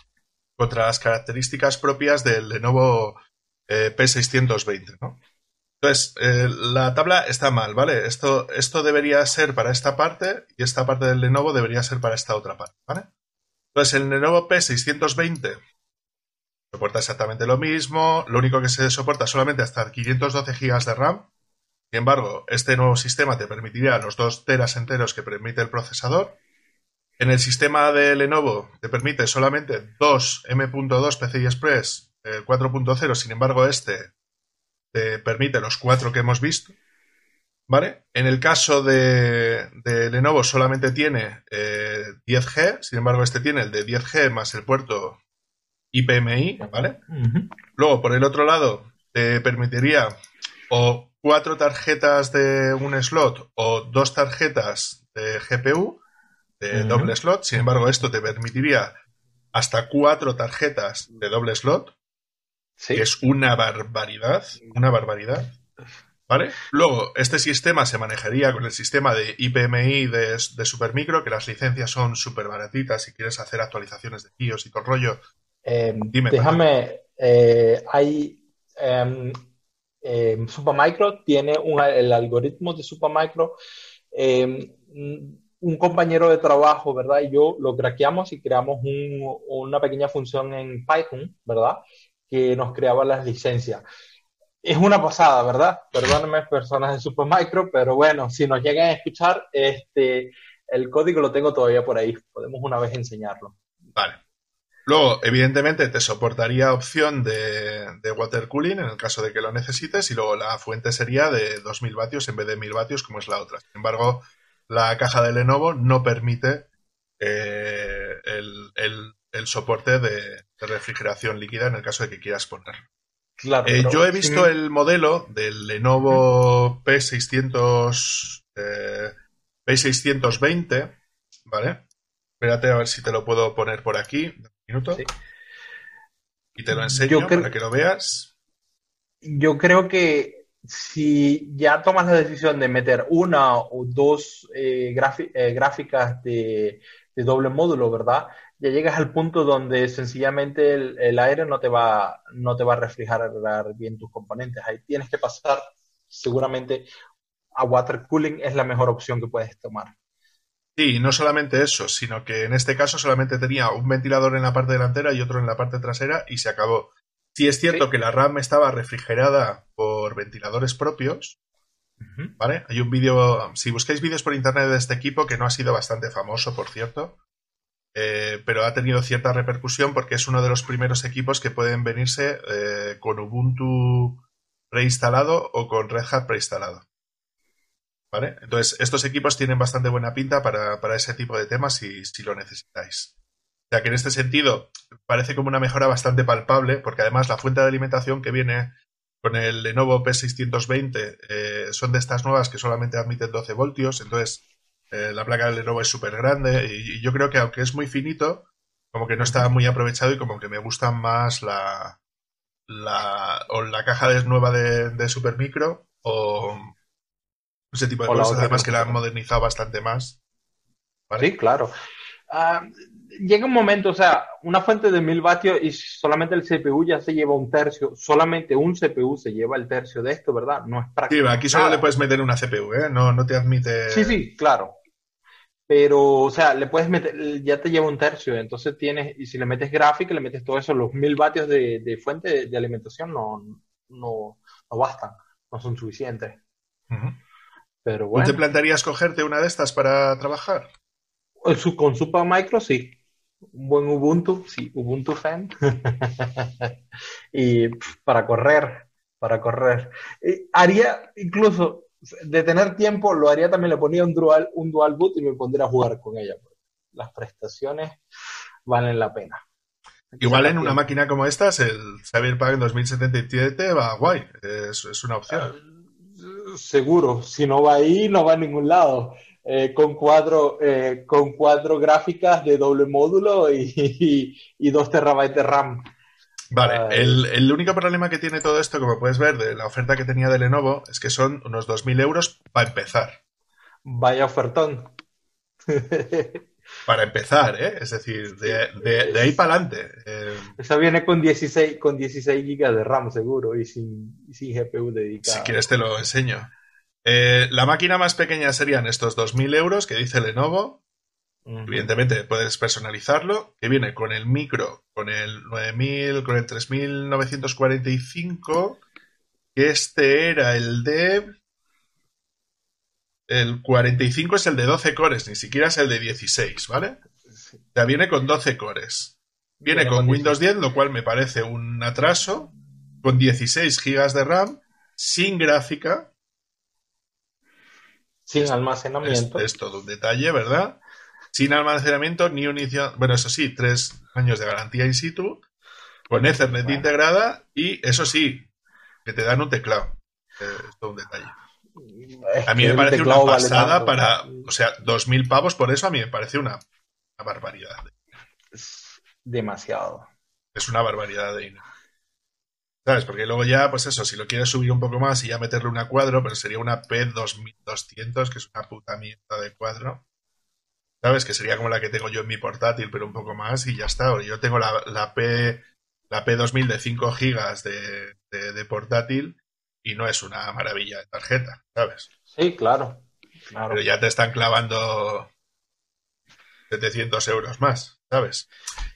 contra las características propias del Lenovo eh, P620, ¿no? Entonces, eh, la tabla está mal, ¿vale? Esto, esto debería ser para esta parte y esta parte del Lenovo debería ser para esta otra parte, ¿vale? Entonces, el Lenovo P620 soporta exactamente lo mismo, lo único que se soporta solamente hasta 512 GB de RAM, sin embargo, este nuevo sistema te permitiría los 2 teras enteros que permite el procesador. En el sistema de Lenovo te permite solamente dos M.2 PCI Express 4.0, sin embargo este te permite los cuatro que hemos visto. ¿Vale? En el caso de, Lenovo solamente tiene 10G, eh, sin embargo este tiene el de 10G más el puerto IPMI, ¿vale? Luego, por el otro lado, te permitiría o cuatro tarjetas de un slot o dos tarjetas de GPU de doble slot. Sin embargo, esto te permitiría hasta cuatro tarjetas de doble slot, que es una barbaridad, una barbaridad. ¿Vale? Luego, este sistema se manejaría con el sistema de IPMI de, de Supermicro, que las licencias son súper baratitas si quieres hacer actualizaciones de BIOS y todo el rollo. Em, déjame, eh, hay em, em, Supermicro tiene el algoritmo de Supermicro. un compañero de trabajo, ¿verdad? Y yo lo craqueamos y creamos una pequeña función en Python, ¿verdad? Que nos creaba las licencias es una pasada, ¿verdad? Perdónenme, personas de Supermicro, pero bueno, si nos llegan a escuchar, este, el código lo tengo todavía por ahí. Podemos una vez enseñarlo. Vale. Luego, evidentemente, te soportaría opción de, water cooling en el caso de que lo necesites y luego la fuente sería de 2000 vatios en vez de 1000 vatios como es la otra. Sin embargo, la caja de Lenovo no permite eh, el, soporte de refrigeración líquida en el caso de que quieras ponerlo. Eh, yo he visto el modelo del Lenovo P600, eh, P620, ¿vale? Espérate a ver si te lo puedo poner por aquí. Un minuto. Y te lo enseño para que lo veas. Yo creo que si ya tomas la decisión de meter una o dos eh, gráficas de, de, doble módulo, ¿verdad? ya llegas al punto donde sencillamente el, aire no te, va, no te va a refrigerar bien tus componentes. Ahí tienes que pasar seguramente a water cooling es la mejor opción que puedes tomar. Sí, no solamente eso, sino que en este caso solamente tenía un ventilador en la parte delantera y otro en la parte trasera y se acabó. Sí es cierto que la RAM estaba refrigerada por ventiladores propios, ¿vale? Hay un vídeo, si buscáis vídeos por internet de este equipo, que no ha sido bastante famoso, por cierto, eh, pero ha tenido cierta repercusión porque es uno de los primeros equipos que pueden venirse eh, con Ubuntu preinstalado o con Red Hat preinstalado. ¿Vale? Entonces, estos equipos tienen bastante buena pinta para, ese tipo de temas si, si, lo necesitáis. O sea que en este sentido parece como una mejora bastante palpable porque además la fuente de alimentación que viene con el Lenovo P620 eh, son de estas nuevas que solamente admiten 12 voltios, entonces eh, la placa del Lenovo es súper grande y, yo creo que aunque es muy finito, como que no está muy aprovechado y como que me gusta más la, la, o la caja de, nueva de, de Super Micro o ese tipo de cosas, además que la han modernizado bastante más. Sí, claro. Ah, llega un momento, o sea, una fuente de mil vatios y solamente el CPU ya se lleva un tercio, solamente un CPU se lleva el tercio de esto, ¿verdad? No es práctico. Sí, aquí solo le puedes meter una CPU, ¿eh? No, no te admite. Sí, sí, claro. Pero, o sea, le puedes meter, ya te lleva un tercio, entonces tienes, y si le metes gráfica, le metes todo eso, los mil vatios de, fuente de, alimentación no, no, no, bastan, no son suficientes. Pero bueno. ¿No te plantearías cogerte una de estas para trabajar? Con Super Micro sí. Un buen Ubuntu, sí, Ubuntu fan. y para correr, para correr. haría incluso de tener tiempo, lo haría también, le ponía un dual, un dual boot y me pondría a jugar con ella. Las prestaciones valen la pena. Igual en una máquina como esta, el Cyberpunk en 2077 va guay, es, es una opción. Ah, seguro, si no va ahí, no va a ningún lado. Eh, con, cuatro, eh, con cuatro gráficas de doble módulo y, y, dos terabytes de RAM. Vale, el, único problema que tiene todo esto, como puedes ver, de la oferta que tenía de Lenovo, es que son unos 2.000 euros para empezar. Vaya ofertón. para empezar, ¿eh? Es decir, de, ahí para adelante. Eh. Esa viene con 16, con 16 GB de RAM, seguro, y sin, y sin GPU dedicada. Si quieres te lo enseño. Eh, la máquina más pequeña serían estos 2.000 euros que dice Lenovo. Evidentemente puedes personalizarlo, que viene con el micro, con el 9000, con el 3945, que este era el de... El 45 es el de 12 cores, ni siquiera es el de 16, ¿vale? Ya viene con 12 cores. Viene, con, Windows 10, lo cual me parece un atraso, con 16 GB de RAM, sin gráfica, sin almacenamiento. Es, todo un detalle, ¿verdad? Sin almacenamiento ni unición. Bueno, eso sí, tres años de garantía in situ, con Ethernet integrada y eso sí, que te dan un teclado. es todo un detalle. A mí me parece una pasada para. O sea, dos mil pavos por eso a mí me parece una, barbaridad. demasiado. Es una barbaridad de dinero. ¿Sabes? Porque luego ya, pues eso, si lo quieres subir un poco más y ya meterle una cuadro, pero sería una P2200, que es una puta mierda de cuadro. ¿Sabes? Que sería como la que tengo yo en mi portátil, pero un poco más y ya está. Yo tengo la, la P la P2000 de 5 gigas de, de, portátil y no es una maravilla de tarjeta, ¿sabes? Sí, claro, claro. Pero ya te están clavando 700 euros más, ¿sabes?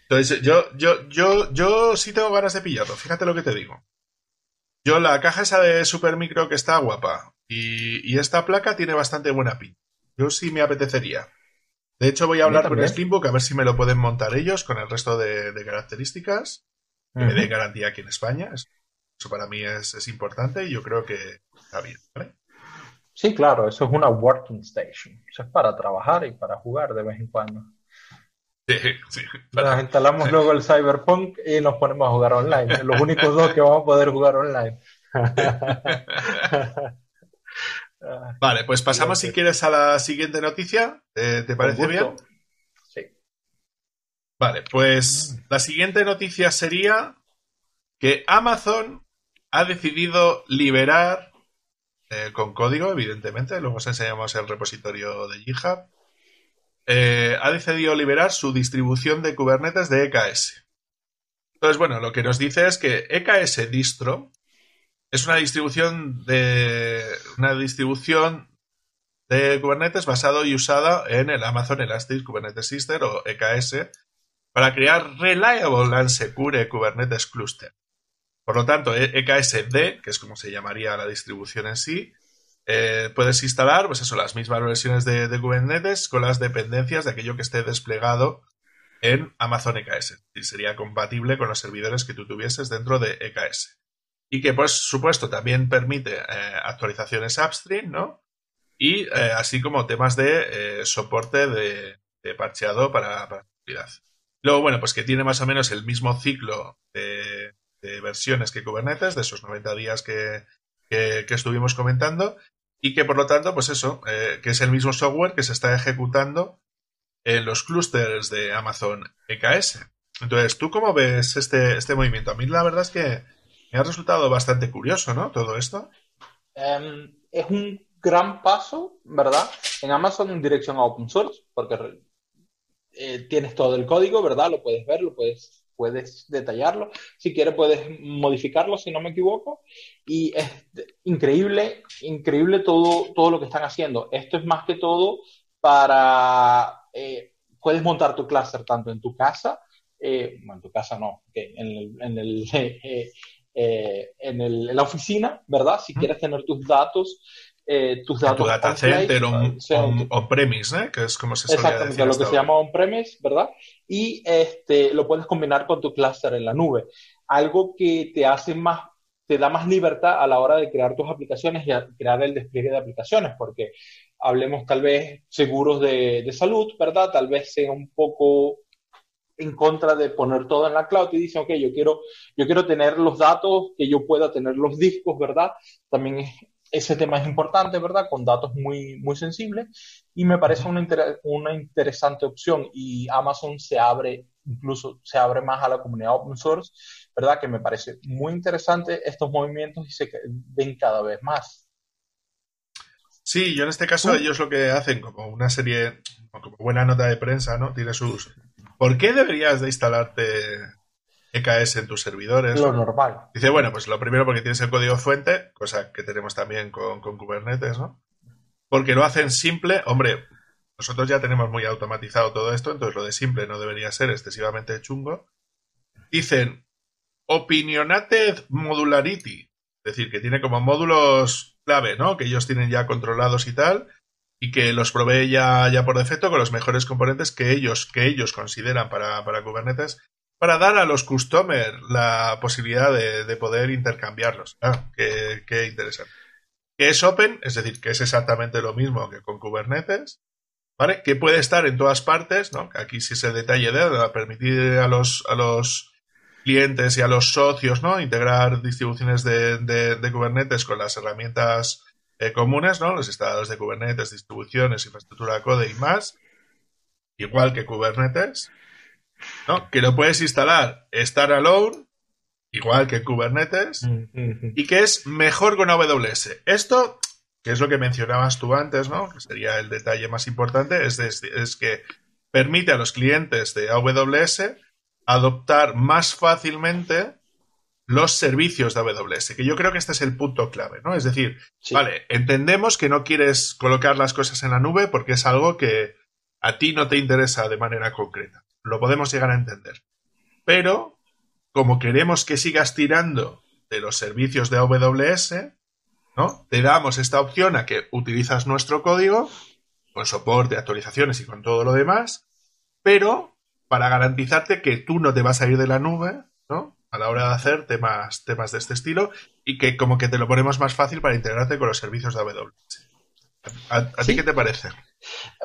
Entonces, yo, yo, yo, yo sí tengo ganas de pillarlo, fíjate lo que te digo. Yo la caja esa de Super Micro que está guapa y, esta placa tiene bastante buena pinta. Yo sí me apetecería. De hecho, voy a hablar con Slimbook a ver si me lo pueden montar ellos con el resto de, características que me dé garantía aquí en España. Eso para mí es, importante y yo creo que está bien. Sí, claro, eso es una working station. Eso es para trabajar y para jugar de vez en cuando. Sí, Nos instalamos luego el Cyberpunk y nos ponemos a jugar online. Los únicos dos que vamos a poder jugar online. vale, pues pasamos si quieres a la siguiente noticia. ¿Te, parece bien? Sí. Vale, pues mm. la siguiente noticia sería que Amazon ha decidido liberar, eh, con código, evidentemente, luego os enseñamos el repositorio de GitHub, eh, ha decidido liberar su distribución de Kubernetes de EKS. Entonces, bueno, lo que nos dice es que EKS distro es una distribución de una distribución de Kubernetes basado y usada en el Amazon Elastic Kubernetes Sister o EKS para crear Reliable and Secure Kubernetes Cluster. Por lo tanto, EKSD, que es como se llamaría la distribución en sí, eh, puedes instalar, pues eso, las mismas versiones de, Kubernetes con las dependencias de aquello que esté desplegado en Amazon EKS. Y sería compatible con los servidores que tú tuvieses dentro de EKS. Y que, por supuesto, también permite eh, actualizaciones upstream, ¿no? Y eh, así como temas de soporte de, parcheado para, para seguridad. Luego, bueno, pues que tiene más o menos el mismo ciclo de, versiones que Kubernetes, de esos 90 días que, que, estuvimos comentando y que por lo tanto, pues eso, eh, que es el mismo software que se está ejecutando en los clústeres de Amazon EKS. Entonces, ¿tú cómo ves este, este movimiento? A mí la verdad es que me ha resultado bastante curioso, ¿no? Todo esto. Em, es un gran paso, ¿verdad? En Amazon en dirección a open source, porque eh, tienes todo el código, ¿verdad? Lo puedes ver, lo puedes puedes detallarlo. Si quieres, puedes modificarlo, si no me equivoco. Y es increíble, increíble todo, todo lo que están haciendo. Esto es más que todo para... Eh, puedes montar tu cluster tanto en tu casa, eh, bueno, en tu casa no, en, el, en, el, eh, en, la oficina, ¿verdad? Si quieres tener tus datos eh, tus datos. Tu data center on-premise, on, que es como se Exactamente, lo que se llama on-premise, ¿verdad? Y este, lo puedes combinar con tu cluster en la nube. Algo que te hace más, te da más libertad a la hora de crear tus aplicaciones y crear el despliegue de aplicaciones, porque hablemos tal vez seguros de, de salud, ¿verdad? Tal vez sea un poco en contra de poner todo en la cloud y dicen, ok, yo quiero, yo quiero tener los datos, que yo pueda tener los discos, ¿verdad? También ese tema es importante, ¿verdad? Con datos muy, muy sensibles y me parece una, una interesante opción y Amazon se abre, incluso se abre más a la comunidad open source, ¿verdad? Que me parece muy interesante estos movimientos y se ven cada vez más. Sí, yo en este caso ellos lo que hacen como una serie, como buena nota de prensa, ¿no? Tiene sus... ¿Por qué deberías de instalarte EKS en tus servidores. Lo normal. Dice, bueno, pues lo primero porque tienes el código fuente, cosa que tenemos también con, Kubernetes, ¿no? Porque lo hacen simple, hombre, nosotros ya tenemos muy automatizado todo esto, entonces lo de simple no debería ser excesivamente chungo. Dicen, opinionated modularity, es decir, que tiene como módulos clave, ¿no? Que ellos tienen ya controlados y tal, y que los provee ya, ya por defecto con los mejores componentes que ellos, que ellos consideran para, para Kubernetes para dar a los customers la posibilidad de, poder intercambiarlos. Ah, qué, interesante. Que es Open, es decir, que es exactamente lo mismo que con Kubernetes, ¿vale? Que puede estar en todas partes, ¿no? Aquí sí es el detalle de permitir a los, a los clientes y a los socios, ¿no? Integrar distribuciones de, Kubernetes con las herramientas eh, comunes, ¿no? Los instaladores de Kubernetes, distribuciones, infraestructura code y más. Igual que Kubernetes. ¿No? Que lo puedes instalar estar alone igual que Kubernetes, y que es mejor con AWS. Esto, que es lo que mencionabas tú antes, ¿no? Que sería el detalle más importante, es, es que permite a los clientes de AWS adoptar más fácilmente los servicios de AWS, que yo creo que este es el punto clave, ¿no? Es decir, vale, entendemos que no quieres colocar las cosas en la nube porque es algo que a ti no te interesa de manera concreta. Lo podemos llegar a entender. Pero, como queremos que sigas tirando de los servicios de AWS, ¿no? Te damos esta opción a que utilizas nuestro código con soporte, actualizaciones y con todo lo demás, pero para garantizarte que tú no te vas a ir de la nube, ¿no? A la hora de hacer temas, temas de este estilo y que como que te lo ponemos más fácil para integrarte con los servicios de AWS. ¿A, ti qué te parece?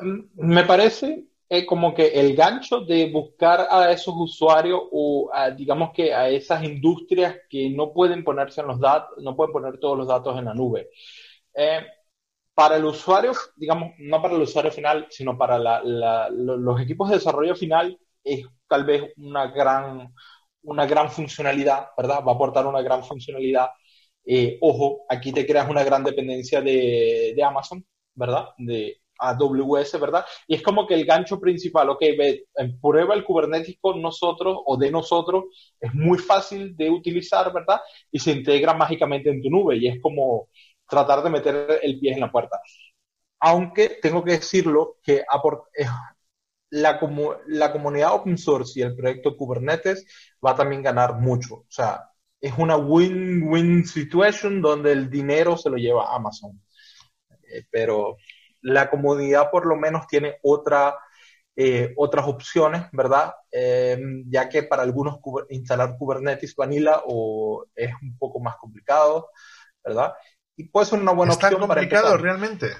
Mm, me parece eh, como que el gancho de buscar a esos usuarios o digamos que a esas industrias que no pueden ponerse en los datos, no pueden poner todos los datos en la nube. Eh, para el usuario, digamos, no para el usuario final, sino para los equipos de desarrollo final, es tal vez una gran, una gran funcionalidad, ¿verdad? Va a aportar una gran funcionalidad. Eh, ojo, aquí te creas una gran dependencia de, de, Amazon, ¿verdad? De AWS, ¿verdad? Y es como que el gancho principal, ok, ve, prueba el Kubernetes con nosotros o de nosotros, es muy fácil de utilizar, ¿verdad? Y se integra mágicamente en tu nube y es como tratar de meter el pie en la puerta. Aunque tengo que decirlo que la, la comunidad open source y el proyecto Kubernetes va a también ganar mucho. O sea, es una win-win situation donde el dinero se lo lleva Amazon. Eh, pero la comunidad por lo menos tiene otra, eh, otras opciones, ¿verdad? Eh, ya que para algunos instalar Kubernetes Vanilla o es un poco más complicado, ¿verdad? y puede ser una buena ¿Está opción complicado realmente?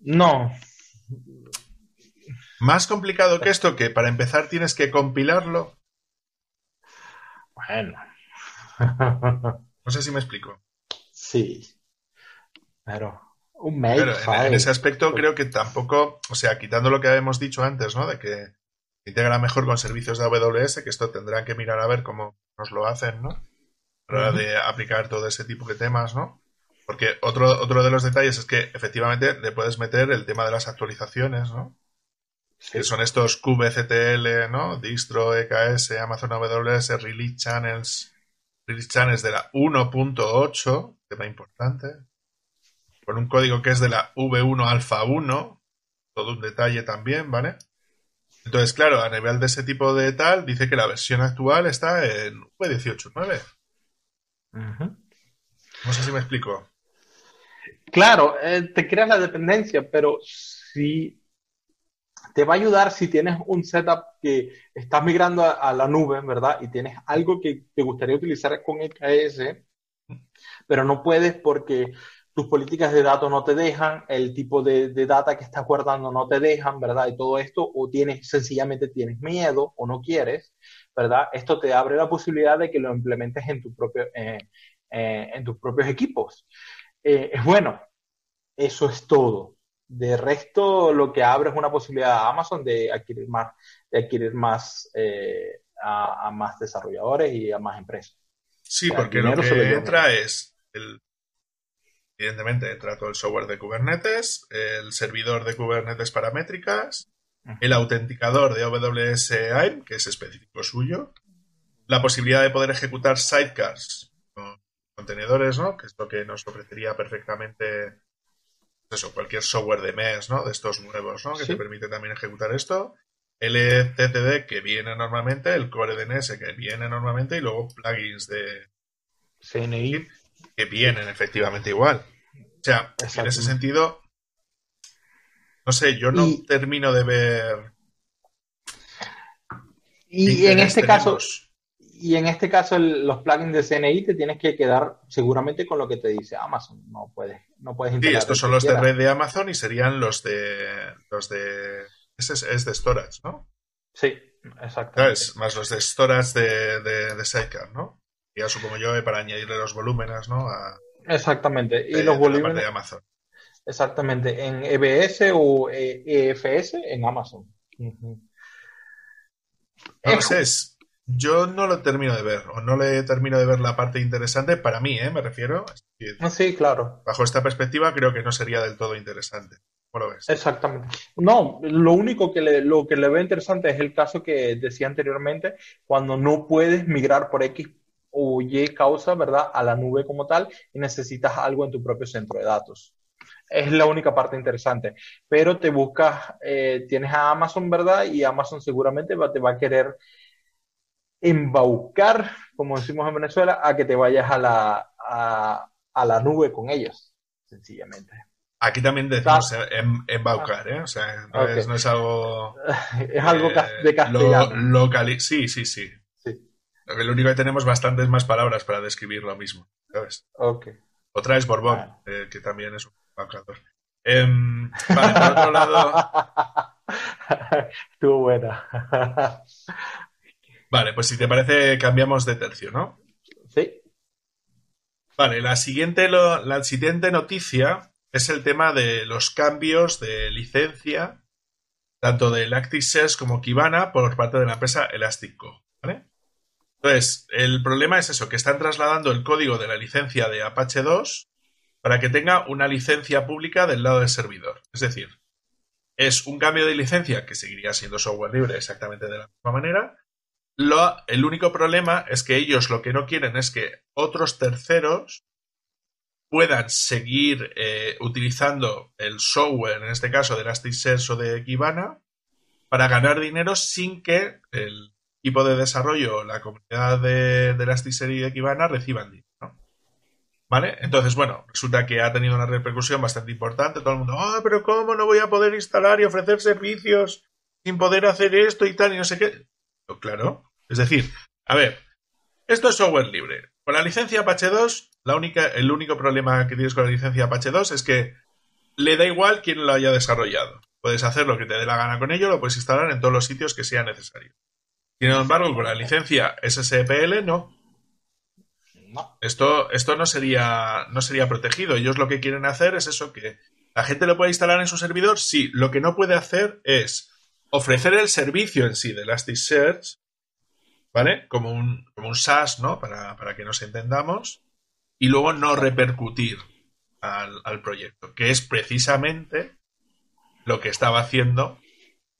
No. Más complicado que esto, que para empezar tienes que compilarlo. Bueno. No sé si me explico. Sí. Pero un mail. Pero en, ese aspecto creo que tampoco, o sea, quitando lo que habíamos dicho antes, ¿no? De que integra mejor con servicios de AWS, que esto tendrán que mirar a ver cómo nos lo hacen, ¿no? A la hora de aplicar todo ese tipo de temas, ¿no? Porque otro, otro de los detalles es que efectivamente le puedes meter el tema de las actualizaciones, ¿no? Que son estos kubectl, ¿no? Distro, EKS, Amazon AWS, Release Channels, Release Channels de la 1.8, tema importante, con un código que es de la V1 Alpha 1, todo un detalle también, ¿vale? Entonces, claro, a nivel de ese tipo de tal, dice que la versión actual está en V18.9. No sé si me explico. Claro, eh, te creas la dependencia, pero si te va a ayudar si tienes un setup que estás migrando a, la nube, ¿verdad? Y tienes algo que te gustaría utilizar con EKS, pero no puedes porque tus políticas de datos no te dejan, el tipo de, de, data que estás guardando no te dejan, ¿verdad? Y todo esto, o tienes, sencillamente tienes miedo o no quieres, ¿verdad? Esto te abre la posibilidad de que lo implementes en, tu propio, eh, eh, en tus propios equipos. Eh, bueno. Eso es todo. De resto, lo que abre es una posibilidad a Amazon de adquirir más, de adquirir más eh, a, más desarrolladores y a más empresas. Sí, porque lo que entra es el, evidentemente entra todo el software de Kubernetes, el servidor de Kubernetes para métricas, el autenticador de AWS AIM, que es específico suyo, la posibilidad de poder ejecutar sidecars contenedores, ¿no? Que es lo que nos ofrecería perfectamente eso, cualquier software de MES, ¿no? De estos nuevos, ¿no? Que te permite también ejecutar esto. LTCD que viene normalmente, el Core DNS que viene normalmente y luego plugins de CNI que vienen efectivamente igual. O sea, en ese sentido, no sé, yo no termino de ver. Y en este caso, y en este caso, los plugins de CNI te tienes que quedar seguramente con lo que te dice Amazon. No puedes, no puedes Sí, estos son los de red de Amazon y serían los de. los de. Ese es, de storage, ¿no? Sí, exactamente. Más los de storage de, de, Sidecar, ¿no? Ya supongo yo para añadirle los volúmenes, ¿no? exactamente. Y los volúmenes. de Amazon. Exactamente. En EBS o EFS en Amazon. No, sé, es, yo no lo termino de ver, o no le termino de ver la parte interesante, para mí, ¿eh? me refiero. Ah, sí, claro. Bajo esta perspectiva creo que no sería del todo interesante. ¿Cómo lo ves? Exactamente. No, lo único que le, lo que le veo interesante es el caso que decía anteriormente, cuando no puedes migrar por X o Y causa, ¿verdad?, a la nube como tal y necesitas algo en tu propio centro de datos. Es la única parte interesante. Pero te buscas, eh, tienes a Amazon, ¿verdad? Y Amazon seguramente va, te va a querer embaucar, como decimos en Venezuela, a que te vayas a la, a, la nube con ellos, sencillamente. Aquí también decimos em, embaucar, ¿eh? O sea, no, es, algo... es algo eh, de castellano. sí, sí, sí. Lo único que tenemos bastantes más palabras para describir lo mismo. Otra es Borbón, eh, que también es un embaucador. Em, vale, por otro lado... Estuvo buena. Vale, pues si te parece, cambiamos de tercio, ¿no? Sí. Vale, la siguiente, la siguiente noticia es el tema de los cambios de licencia, tanto de Elasticsearch como Kibana, por parte de la empresa Elastico. ¿vale? Entonces, el problema es eso, que están trasladando el código de la licencia de Apache 2 para que tenga una licencia pública del lado del servidor. Es decir, es un cambio de licencia que seguiría siendo software libre exactamente de la misma manera, el único problema es que ellos lo que no quieren es que otros terceros puedan seguir eh, utilizando el software, en este caso de Elasticsearch o de Kibana, para ganar dinero sin que el equipo de desarrollo la comunidad de, de Elasticsearch y de Kibana reciban dinero. ¿Vale? Entonces, bueno, resulta que ha tenido una repercusión bastante importante. Todo el mundo, ah, pero ¿cómo no voy a poder instalar y ofrecer servicios sin poder hacer esto y tal y no sé qué? Pues claro, es decir, a ver, esto es software libre. Con la licencia Apache 2, la única, el único problema que tienes con la licencia Apache 2 es que le da igual quién lo haya desarrollado. Puedes hacer lo que te dé la gana con ello, lo puedes instalar en todos los sitios que sea necesario. Sin embargo, con la licencia SSPL no. Esto, esto no, sería, no sería protegido. Ellos lo que quieren hacer es eso, que la gente lo puede instalar en su servidor. Sí, lo que no puede hacer es ofrecer el servicio en sí de Elasticsearch ¿vale? Como un, como un SaaS, ¿no? Para, que nos entendamos. Y luego no repercutir al, proyecto, que es precisamente lo que estaba haciendo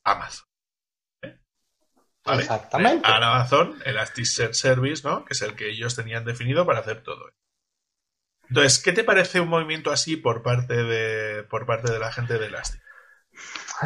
Amazon. Exactamente. A Amazon, Elasticsearch Service, ¿no? Que es el que ellos tenían definido para hacer todo. Entonces, ¿qué te parece un movimiento así por parte de, por parte de la gente de Elastic?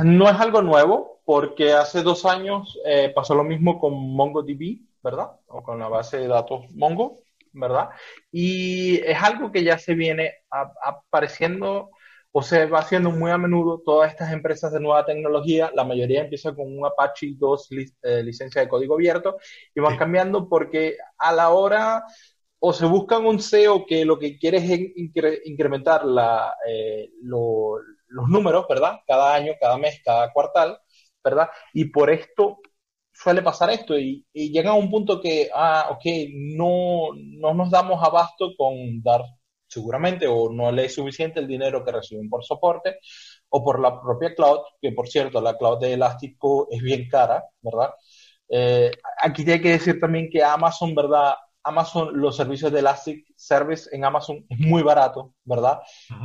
No es algo nuevo, porque hace dos años eh, pasó lo mismo con MongoDB, ¿verdad? O con la base de datos Mongo, ¿verdad? Y es algo que ya se viene apareciendo o se va haciendo muy a menudo todas estas empresas de nueva tecnología, la mayoría empieza con un Apache 2 eh, licencia de código abierto y van cambiando porque a la hora o se buscan un SEO que lo que quiere es incrementar la, eh, lo, los números, ¿verdad? Cada año, cada mes, cada cuartal, ¿verdad? Y por esto suele pasar esto y, llega a un punto que, ah, ok, no, no nos damos abasto con dar seguramente o no le es suficiente el dinero que reciben por soporte o por la propia cloud, que por cierto, la cloud de Elástico es bien cara, ¿verdad? Eh, aquí hay que decir también que Amazon, ¿verdad? Amazon, los servicios de Elastic Service en Amazon es muy barato, ¿verdad?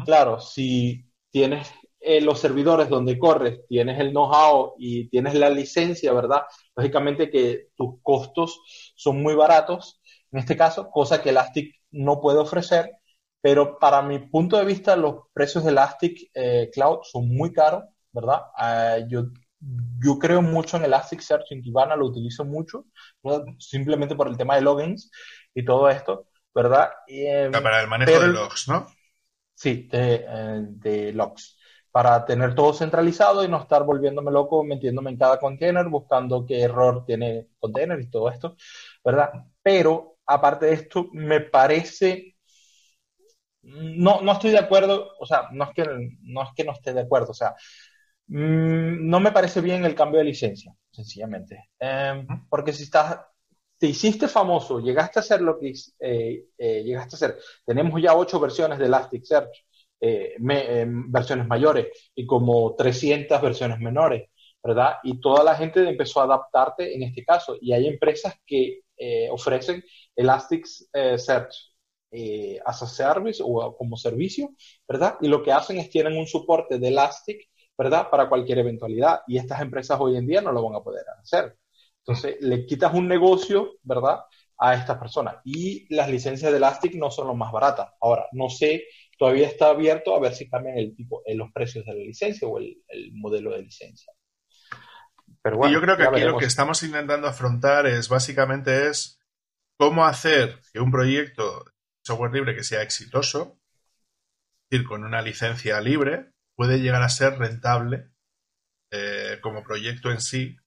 Claro, si tienes eh, los servidores donde corres, tienes el know-how y tienes la licencia, ¿verdad? Lógicamente que tus costos son muy baratos, en este caso, cosa que Elastic no puede ofrecer, pero para mi punto de vista los precios de Elastic eh, Cloud son muy caros, ¿verdad? Ah, yo, yo creo mucho en Elasticsearch, en Kibana lo utilizo mucho, simplemente por el tema de logins y todo esto, ¿verdad? Em, para el manejo de logs, ¿no? Sí, de, eh, de logs para tener todo centralizado y no estar volviéndome loco, metiéndome en cada container, buscando qué error tiene container y todo esto, ¿verdad? Pero aparte de esto, me parece, no, no estoy de acuerdo, o sea, no es que no, es que no esté de acuerdo, o sea, mm, no me parece bien el cambio de licencia, sencillamente. Em, porque si estás, te hiciste famoso, llegaste a hacer lo que eh, eh, llegaste a hacer, tenemos ya ocho versiones de Elasticsearch, eh, versiones mayores y como 300 versiones menores. ¿verdad? Y toda la gente empezó a adaptarte en este caso. Y hay empresas que ofrecen Elasticsearch eh, as a service o como servicio, ¿verdad? Y lo que hacen es tienen un soporte de Elastic, ¿verdad? Para cualquier eventualidad. Y estas empresas hoy en día no lo van a poder hacer. Entonces, le quitas un negocio, ¿verdad? A estas personas. Y las licencias de Elastic no son las más baratas. Ahora, no sé, todavía está abierto a ver si cambian el tipo, en los precios de la licencia o el, modelo de licencia. Pero bueno, y yo creo que aquí lo que estamos intentando afrontar es básicamente es cómo hacer que un proyecto software libre que sea exitoso, es decir, con una licencia libre, puede llegar a ser rentable eh, como proyecto en sí,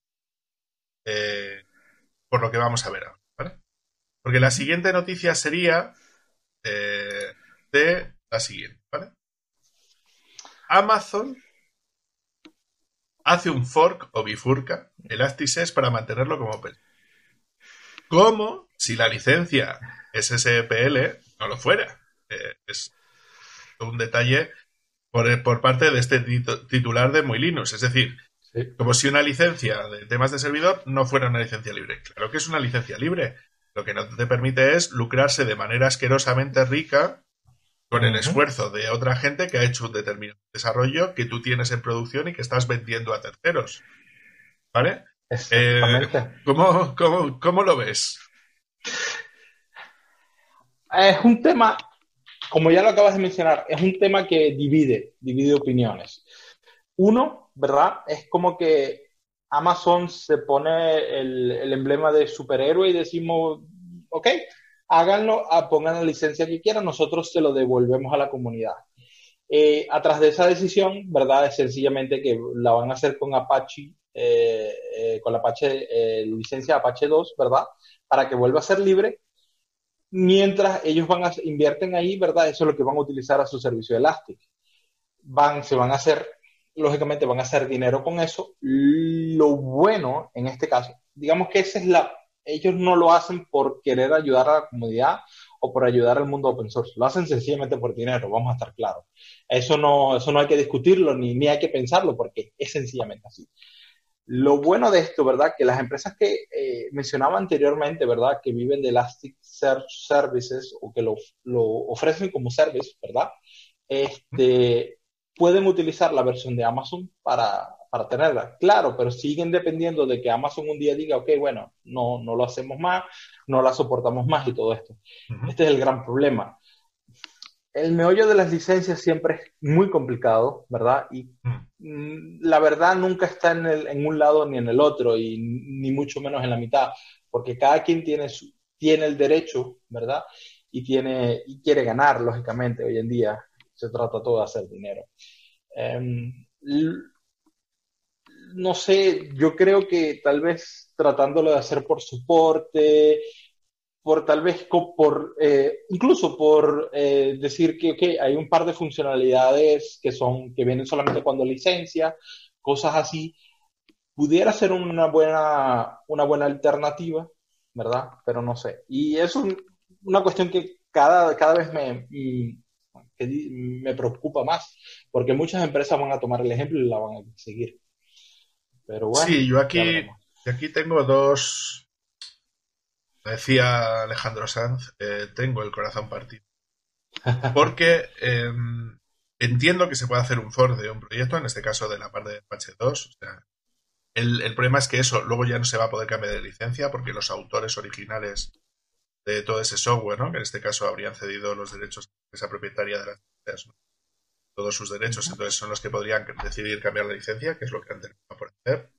eh, por lo que vamos a ver ahora. Porque la siguiente noticia sería eh, de la siguiente. ¿vale? Amazon hace un fork o bifurca Elasticsearch para mantenerlo como open. Como si la licencia SSPL no lo fuera. Eh, es un detalle por, por, parte de este titular de Muy Linux. Es decir, como si una licencia de temas de servidor no fuera una licencia libre. Claro que es una licencia libre. Lo que no te permite es lucrarse de manera asquerosamente rica con el esfuerzo de otra gente que ha hecho un determinado desarrollo que tú tienes en producción y que estás vendiendo a terceros. ¿Vale? Eh, ¿cómo, cómo, cómo lo ves? Es un tema, como ya lo acabas de mencionar, es un tema que divide, divide opiniones. Uno, ¿verdad? Es como que Amazon se pone el, emblema de superhéroe y decimos, ok, háganlo, ah, pongan la licencia que quieran, nosotros se lo devolvemos a la comunidad. Eh, atrás de esa decisión, ¿verdad? Es sencillamente que la van a hacer con Apache, eh, eh, con la Apache, licencia Apache 2, ¿verdad? Para que vuelva a ser libre mientras ellos van a, invierten ahí, ¿verdad? Eso es lo que van a utilizar a su servicio Elastic. Van, se van a hacer, lógicamente van a hacer dinero con eso. Lo bueno en este caso, digamos que esa es la, ellos no lo hacen por querer ayudar a la comunidad o por ayudar al mundo open source. Lo hacen sencillamente por dinero, vamos a estar claros. Eso no, eso no hay que discutirlo ni, ni hay que pensarlo porque es sencillamente así. Lo bueno de esto, ¿verdad? Que las empresas que eh, mencionaba anteriormente, ¿verdad? Que viven de Elasticsearch Services o que lo, ofrecen como service, ¿verdad? Este, pueden utilizar la versión de Amazon para, para tenerla. Claro, pero siguen dependiendo de que Amazon un día diga, ok, bueno, no, no lo hacemos más, no la soportamos más y todo esto. Este es el gran problema el meollo de las licencias siempre es muy complicado, ¿verdad? Y mm, la verdad nunca está en, el, en, un lado ni en el otro, y ni mucho menos en la mitad, porque cada quien tiene, su, tiene el derecho, ¿verdad? Y, tiene, y quiere ganar, lógicamente, hoy en día se trata todo de hacer dinero. Em, no sé, yo creo que tal vez tratándolo de hacer por soporte, por tal vez por eh, incluso por eh, decir que hay un par de funcionalidades que son que vienen solamente cuando licencia cosas así pudiera ser una buena una buena alternativa verdad pero no sé. Y es una cuestión que cada cada vez me me preocupa más porque muchas empresas van a tomar el ejemplo y la van a seguir. Pero bueno sí yo aquí aquí tengo dos decía Alejandro Sanz, eh, tengo el corazón partido. Porque em, entiendo que se puede hacer un for de un proyecto, en este caso de la parte de Apache 2. O sea, el, el, problema es que eso luego ya no se va a poder cambiar de licencia porque los autores originales de todo ese software, ¿no? que en este caso habrían cedido los derechos a esa propietaria de las licencias, todos sus derechos, entonces son los que podrían decidir cambiar la licencia, que es lo que han terminado por hacer,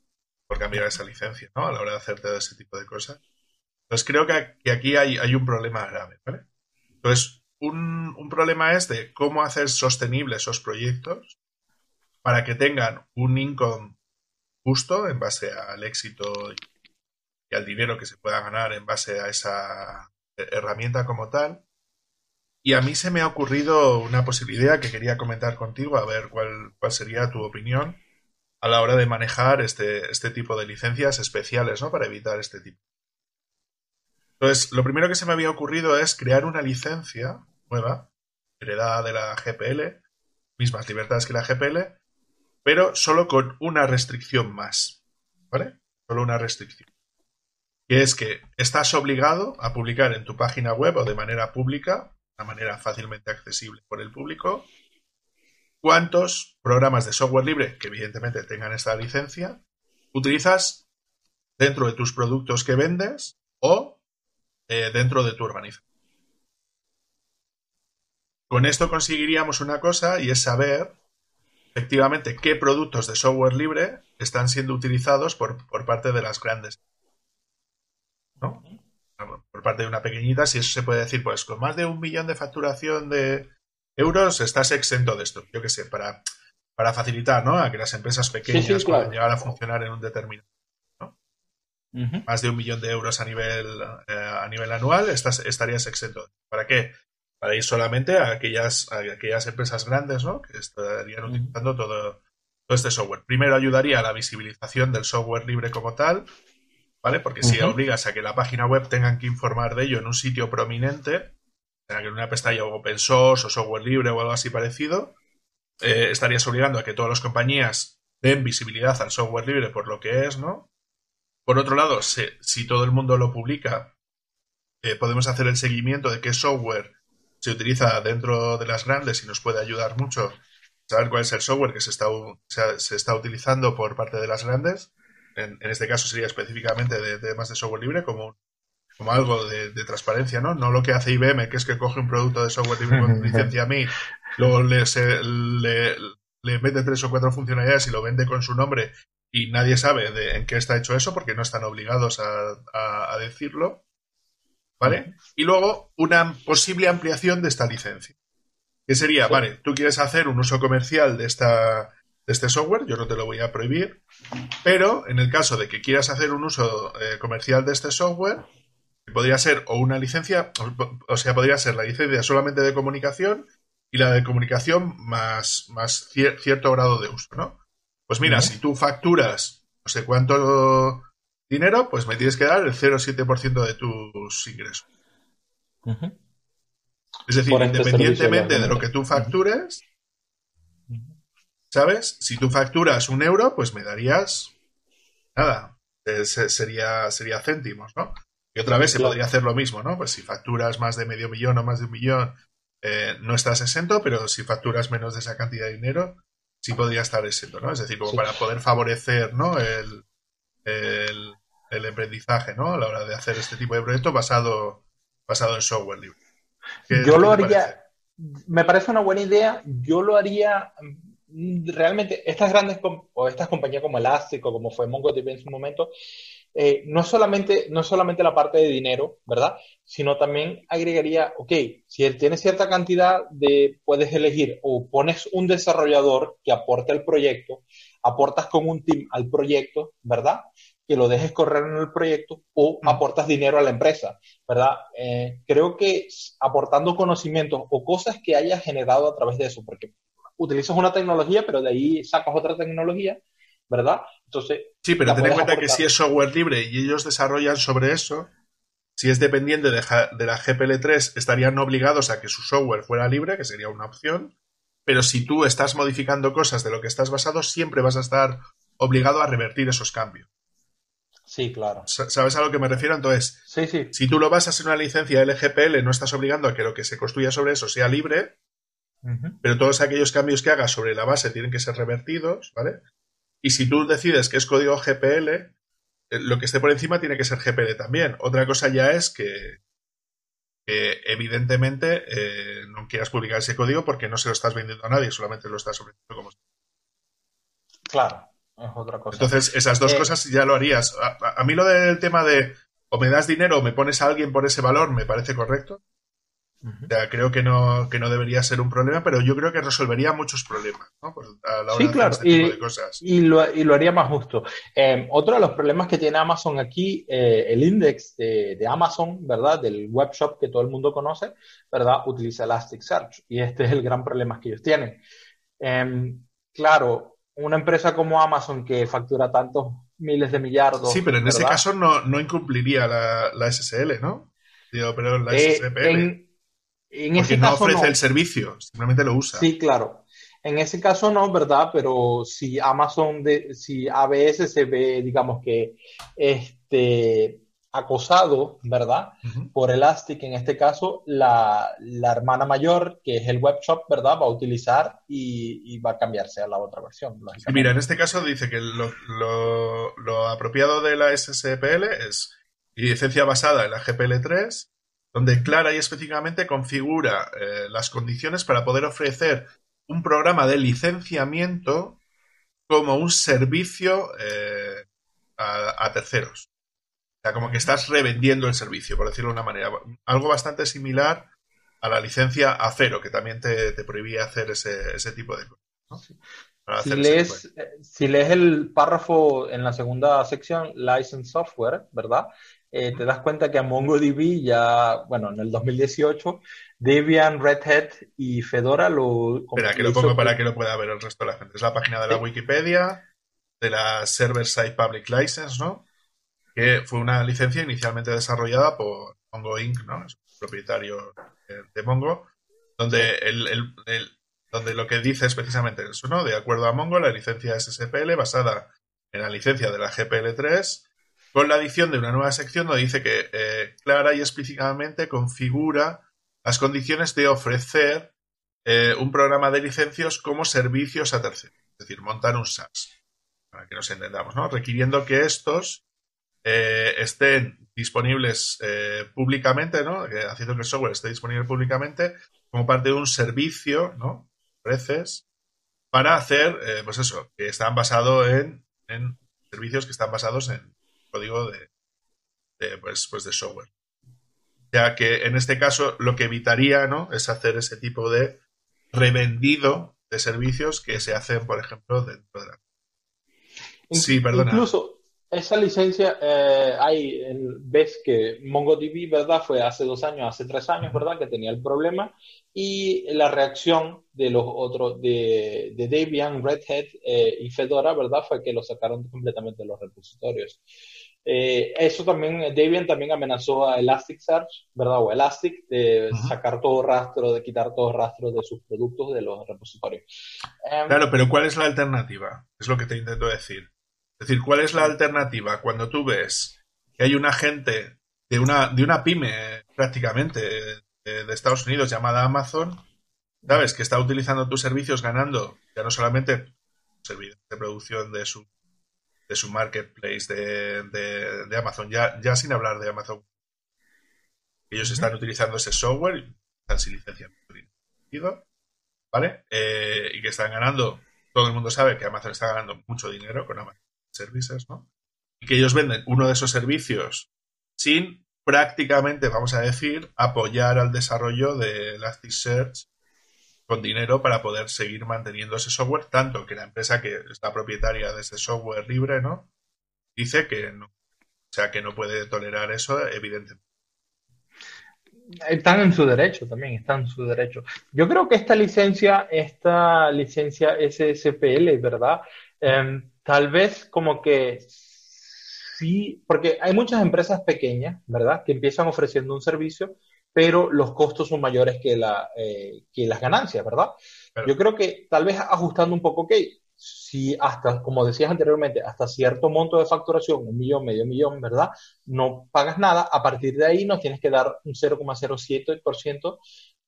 por cambiar esa licencia, ¿no? A la hora de hacer todo ese tipo de cosas. Entonces creo que, aquí hay, un problema grave, ¿vale? Entonces, un, problema es de cómo hacer sostenibles esos proyectos para que tengan un income justo en base al éxito y al dinero que se pueda ganar en base a esa herramienta como tal. Y a mí se me ha ocurrido una posibilidad que quería comentar contigo, a ver cuál, cuál sería tu opinión a la hora de manejar este, este tipo de licencias especiales, ¿no? Para evitar este tipo entonces, lo primero que se me había ocurrido es crear una licencia nueva, heredada de la GPL, mismas libertades que la GPL, pero solo con una restricción más. ¿Vale? Solo una restricción. Que es que estás obligado a publicar en tu página web o de manera pública, de manera fácilmente accesible por el público, cuántos programas de software libre, que evidentemente tengan esta licencia, utilizas dentro de tus productos que vendes o eh, dentro de tu organización. Con esto conseguiríamos una cosa y es saber efectivamente qué productos de software libre están siendo utilizados por, parte de las grandes. ¿no? Por parte de una pequeñita, si eso se puede decir, pues con más de un millón de facturación de euros estás exento de esto. Yo qué sé, para, para facilitar ¿no? a que las empresas pequeñas puedan llegar a funcionar en un determinado. Más de un millón de euros a nivel, eh, a nivel anual, estás, estarías exento. ¿Para qué? para ir solamente a aquellas, aquellas empresas grandes ¿no? que estarían utilizando todo, este software. Primero ayudaría a la visibilización del software libre como tal, ¿vale? Porque si obligas a que la página web tengan que informar de ello en un sitio prominente, en una pestaña open source o software libre o algo así parecido, eh, estarías obligando a que todas las compañías den visibilidad al software libre por lo que es, ¿no? Por otro lado, si, todo el mundo lo publica, eh, podemos hacer el seguimiento de qué software se utiliza dentro de las grandes y nos puede ayudar mucho saber cuál es el software que se está, se, está utilizando por parte de las grandes. En, este caso sería específicamente de, temas de software libre como, como algo de, transparencia, ¿no? No lo que hace IBM, que es que coge un producto de software libre con licencia a mí, luego le, le, mete tres o cuatro funcionalidades y lo vende con su nombre y nadie sabe de, en qué está hecho eso porque no están obligados a decirlo. ¿vale? Y luego una posible ampliación de esta licencia. Que sería, vale, tú quieres hacer un uso comercial de, esta, de este software, yo no te lo voy a prohibir, pero en el caso de que quieras hacer un uso eh, comercial de este software, podría ser o una licencia, o, sea, podría ser la licencia solamente de comunicación y la de comunicación más, más cierto grado de uso, ¿no? Pues mira, si tú facturas no sé cuánto dinero, pues me tienes que dar el 0,7% de tus ingresos. Es decir, este independientemente de lo que tú factures, ¿sabes? Si tú facturas un euro, pues me darías nada, sería, sería céntimos, ¿no? Y otra vez se podría hacer lo mismo, ¿no? Pues si facturas más de medio millón o más de un millón, eh, no estás exento, pero si facturas menos de esa cantidad de dinero, sí podría estar exento, ¿no? Es decir, como para poder favorecer, ¿no? el, el aprendizaje, ¿no? A la hora de hacer este tipo de proyectos basado, basado en software libre. Yo lo haría, me parece una buena idea, yo lo haría mm, realmente, estas grandes o estas compañías como Elastic o como fue MongoDB en su momento, eh, no, solamente, no solamente la parte de dinero, ¿verdad? Sino también agregaría, ok, si él tiene cierta cantidad de, puedes elegir o pones un desarrollador que aporte al proyecto, aportas con un team al proyecto, ¿verdad? que lo dejes correr en el proyecto o mm. aportas dinero a la empresa, ¿verdad? Eh, creo que aportando conocimientos o cosas que hayas generado a través de eso, porque utilizas una tecnología, pero de ahí sacas otra tecnología, ¿verdad? Entonces. Sí, pero ten en cuenta que si es software libre y ellos desarrollan sobre eso, si es dependiente de, de la GPL3, estarían obligados a que su software fuera libre, que sería una opción. Pero si tú estás modificando cosas de lo que estás basado, siempre vas a estar obligado a revertir esos cambios. Sí, claro. ¿Sabes a lo que me refiero? Entonces, sí, sí. si tú lo basas en una licencia LGPL, no estás obligando a que lo que se construya sobre eso sea libre, pero todos aquellos cambios que hagas sobre la base tienen que ser revertidos, ¿vale? Y si tú decides que es código GPL, eh, lo que esté por encima tiene que ser GPL también. Otra cosa ya es que, evidentemente eh, no quieras publicar ese código porque no se lo estás vendiendo a nadie, solamente lo estás ofreciendo como. Claro es otra cosa. Entonces, esas dos eh, cosas ya lo harías. A, mí lo del tema de o me das dinero o me pones a alguien por ese valor me parece correcto. O sea, creo que no, que no debería ser un problema, pero yo creo que resolvería muchos problemas, ¿no? Pues a la hora sí, claro. Este y, cosas. Y lo, y lo, haría más justo. Eh, otro de los problemas que tiene Amazon aquí, eh, el index de, de, Amazon, ¿verdad? Del webshop que todo el mundo conoce, ¿verdad? Utiliza Elasticsearch. Y este es el gran problema que ellos tienen. Em, claro, una empresa como Amazon que factura tantos miles de millardos. Sí, pero en ese caso no, no incumpliría la, la, SSL, ¿no? Digo, pero la eh, En, Porque no ofrece el servicio, simplemente lo usa. Sí, claro. En ese caso no, ¿verdad? Pero si Amazon, de, si ABS se ve, digamos que, este, acosado, ¿verdad? Por Elastic, en este caso, la, hermana mayor, que es el webshop, ¿verdad? Va a utilizar y, va a cambiarse a la otra versión. mira, en este caso dice que lo, apropiado de la SSPL es licencia basada en la GPL3, donde clara y específicamente configura eh, las condiciones para poder ofrecer un programa de licenciamiento como un servicio eh, a terceros. O sea, como que estás revendiendo el servicio, por decirlo de una manera. Algo bastante similar a la licencia a cero, que también te, prohibía hacer ese, tipo de cosas. Si, lees, eh, si lees el párrafo en la segunda sección, License Software, ¿verdad? Eh, te das cuenta que a MongoDB ya, bueno, en el 2018, Debian, Red Hat y Fedora lo... Espera, que lo pongo para que lo pueda ver el resto de la gente. Es la página de la Wikipedia, de la Server Side Public License, ¿no? que fue una licencia inicialmente desarrollada por Mongo Inc., ¿no? Es propietario de, Mongo, donde, el, donde lo que dice es precisamente eso, ¿no? De acuerdo a Mongo, la licencia SSPL basada en la licencia de la GPL3, con la adición de una nueva sección donde dice que eh, clara y explícitamente configura las condiciones de ofrecer eh, un programa de licencias como servicios a terceros, es decir, montar un SaaS, para que nos entendamos, ¿no? Requiriendo que estos eh, estén disponibles públicamente, ¿no? haciendo que el software esté disponible públicamente como parte de un servicio, ¿no? Preces, para hacer, pues eso, que están basados en, servicios que están basados en código de, pues, pues de software. Ya que en este caso lo que evitaría, ¿no? Es hacer ese tipo de revendido de servicios que se hacen, por ejemplo, dentro de la. Sí, perdona. Incluso, esa licencia, eh, hay, ves que MongoDB, ¿verdad? Fue hace dos años, hace tres años, ¿verdad? Que tenía el problema. Y la reacción de los otros, de, Debian, Red Hat eh, y Fedora, ¿verdad? Fue que lo sacaron completamente de los repositorios. Eh, eso también, Debian también amenazó a Elasticsearch, ¿verdad? O Elastic, de sacar todo rastro, de quitar todo rastro de sus productos de los repositorios. Em, claro, pero ¿cuál es la alternativa? Es lo que te intento decir. Es decir, ¿cuál es la alternativa cuando tú ves que hay una gente de una, de una pyme prácticamente de, Estados Unidos llamada Amazon, ¿sabes? Que está utilizando tus servicios ganando ya no solamente servicios de producción de su, de su marketplace de, Amazon, ya, ya sin hablar de Amazon. Ellos están utilizando ese software, están sin licencia, ¿vale? Eh, y que están ganando, todo el mundo sabe que Amazon está ganando mucho dinero con Amazon servicios, ¿no? Y que ellos venden uno de esos servicios sin prácticamente, vamos a decir, apoyar al desarrollo de Elasticsearch con dinero para poder seguir manteniendo ese software, tanto que la empresa que está propietaria de ese software libre, ¿no? Dice que no, o sea, que no puede tolerar eso, evidentemente. Están en su derecho también, están en su derecho. Yo creo que esta licencia, esta licencia SSPL, ¿verdad? Em, tal vez como que sí, porque hay muchas empresas pequeñas, ¿verdad?, que empiezan ofreciendo un servicio, pero los costos son mayores que, la, eh, que las ganancias, ¿verdad? Yo creo que tal vez ajustando un poco, ok, si hasta, como decías anteriormente, hasta cierto monto de facturación, un millón, medio millón, ¿verdad? No pagas nada, a partir de ahí nos tienes que dar un 0,07%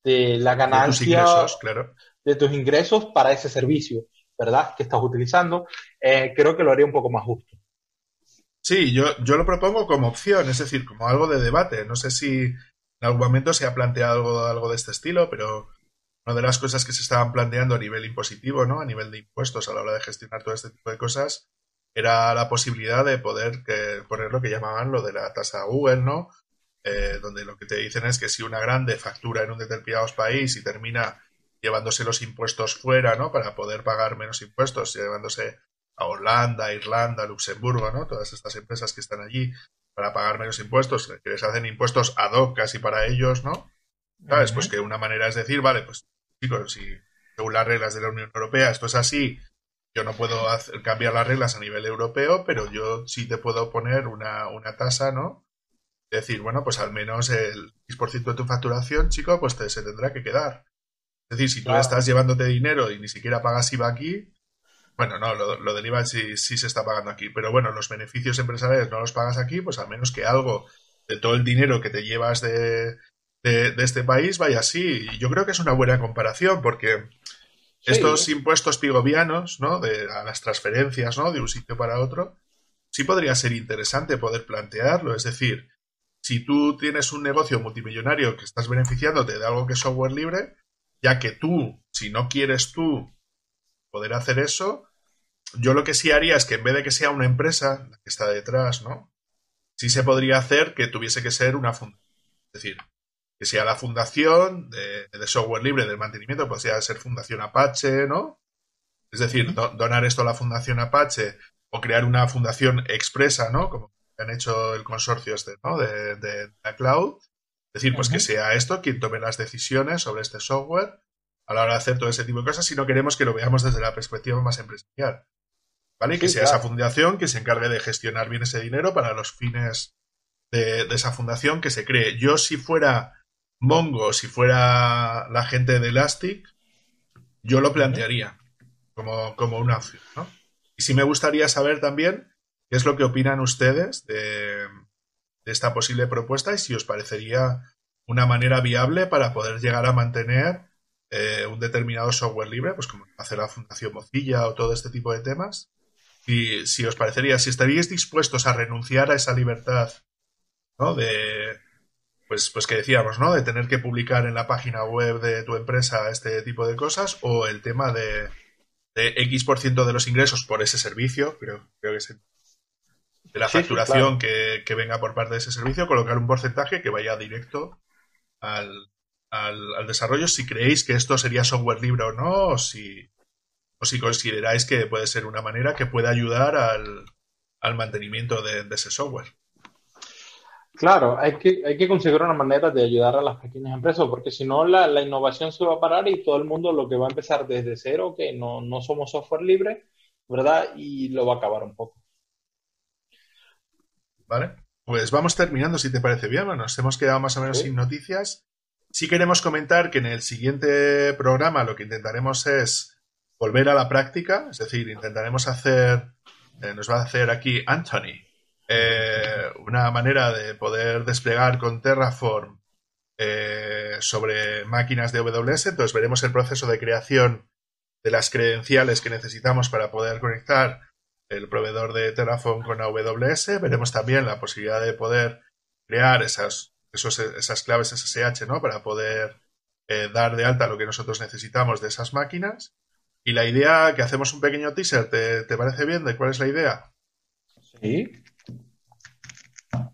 de la ganancia de tus ingresos, claro. de tus ingresos para ese servicio. ¿verdad? Que estás utilizando, eh, creo que lo haría un poco más justo. Sí, yo, yo lo propongo como opción, es decir, como algo de debate. No sé si en algún momento se ha planteado algo, de este estilo, pero una de las cosas que se estaban planteando a nivel impositivo, ¿no? A nivel de impuestos a la hora de gestionar todo este tipo de cosas, era la posibilidad de poder poner lo que llamaban lo de la tasa Google, ¿no? Eh, donde lo que te dicen es que si una grande factura en un determinado país y termina llevándose los impuestos fuera, ¿no? Para poder pagar menos impuestos, llevándose a Holanda, Irlanda, Luxemburgo, ¿no? Todas estas empresas que están allí para pagar menos impuestos, que les hacen impuestos ad hoc casi para ellos, ¿no? ¿Sabes? Pues que una manera es decir, vale, pues chicos, si según las reglas de la Unión Europea esto es así, yo no puedo hacer, cambiar las reglas a nivel europeo, pero yo sí te puedo poner una, una tasa, ¿no? Decir, bueno, pues al menos el 10% de tu facturación, chico, pues te, se tendrá que quedar. Es decir, si tú estás llevándote dinero y ni siquiera pagas IVA aquí, bueno, no, lo, del IVA sí, sí, se está pagando aquí, pero bueno, los beneficios empresariales no los pagas aquí, pues al menos que algo de todo el dinero que te llevas de, de, este país vaya así. Y yo creo que es una buena comparación porque estos impuestos pigovianos, ¿no? De, a las transferencias, ¿no? De un sitio para otro, sí podría ser interesante poder plantearlo. Es decir, si tú tienes un negocio multimillonario que estás beneficiándote de algo que es software libre, ya que tú, si no quieres tú poder hacer eso, yo lo que sí haría es que en vez de que sea una empresa la que está detrás, ¿no? Sí se podría hacer que tuviese que ser una fundación. Es decir, que sea la fundación de, software libre del mantenimiento, podría ser Fundación Apache, ¿no? Es decir, donar esto a la Fundación Apache o crear una fundación expresa, ¿no? Como han hecho el consorcio este, ¿no? De, la cloud. Es decir, pues que sea esto quien tome las decisiones sobre este software a la hora de hacer todo ese tipo de cosas si no queremos que lo veamos desde la perspectiva más empresarial. ¿Vale? Que sea esa fundación que se encargue de gestionar bien ese dinero para los fines de, esa fundación que se cree. Yo, si fuera Mongo, si fuera la gente de Elastic, yo lo plantearía como, como una opción, ¿no? Y sí me gustaría saber también qué es lo que opinan ustedes de, esta posible propuesta y si os parecería una manera viable para poder llegar a mantener eh, un determinado software libre, pues como hace la Fundación Mozilla o todo este tipo de temas. Y si os parecería, si estaríais dispuestos a renunciar a esa libertad, ¿no? De, pues, pues que decíamos, ¿no? De tener que publicar en la página web de tu empresa este tipo de cosas o el tema de, de X por ciento de los ingresos por ese servicio, creo, creo que es de la facturación que, venga por parte de ese servicio, colocar un porcentaje que vaya directo al, al, desarrollo, si creéis que esto sería software libre o no, o si, o si consideráis que puede ser una manera que pueda ayudar al, al mantenimiento de ese software. Claro, hay que, hay que conseguir una manera de ayudar a las pequeñas empresas, porque si no la, la, innovación se va a parar y todo el mundo lo que va a empezar desde cero, que no, no somos software libre, ¿verdad? Y lo va a acabar un poco. Vale, pues vamos terminando, si te parece bien. Bueno, nos hemos quedado más o menos sin noticias. Sí queremos comentar que en el siguiente programa lo que intentaremos es volver a la práctica, es decir, intentaremos hacer, eh, nos va a hacer aquí Anthony, eh, una manera de poder desplegar con Terraform eh, sobre máquinas de AWS. Entonces veremos el proceso de creación de las credenciales que necesitamos para poder conectar el proveedor de Terraform con AWS. Veremos también la posibilidad de poder crear esas, esas claves SSH ¿no? para poder eh, dar de alta lo que nosotros necesitamos de esas máquinas. Y la idea, que hacemos un pequeño teaser, ¿te, te parece bien? ¿De cuál es la idea? Sí.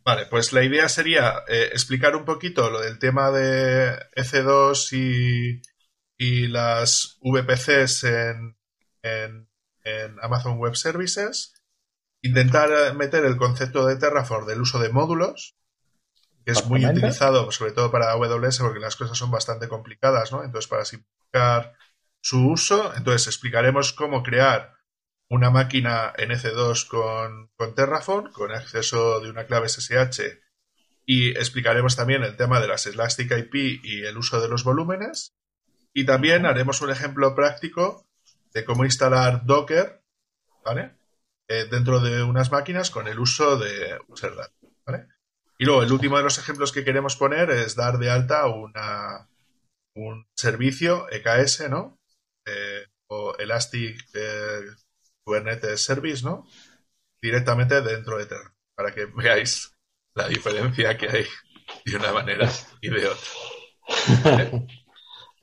Vale, pues la idea sería eh, explicar un poquito lo del tema de EC2 y, y las VPCs en, en, Amazon Web Services, intentar meter el concepto de Terraform del uso de módulos, que es muy utilizado sobre todo para AWS porque las cosas son bastante complicadas, ¿no? Entonces, para simplificar su uso, entonces explicaremos cómo crear una máquina NC2 con, con Terraform, con acceso de una clave SSH, y explicaremos también el tema de las Elastic IP y el uso de los volúmenes. Y también haremos un ejemplo práctico de cómo instalar Docker, ¿vale? Eh, dentro de unas máquinas con el uso de ¿vale? Y luego el último de los ejemplos que queremos poner es dar de alta una, un servicio EKS, ¿no? Eh, o Elastic eh, Kubernetes Service, ¿no? Directamente dentro de Terra, para que veáis la diferencia que hay de una manera y de otra.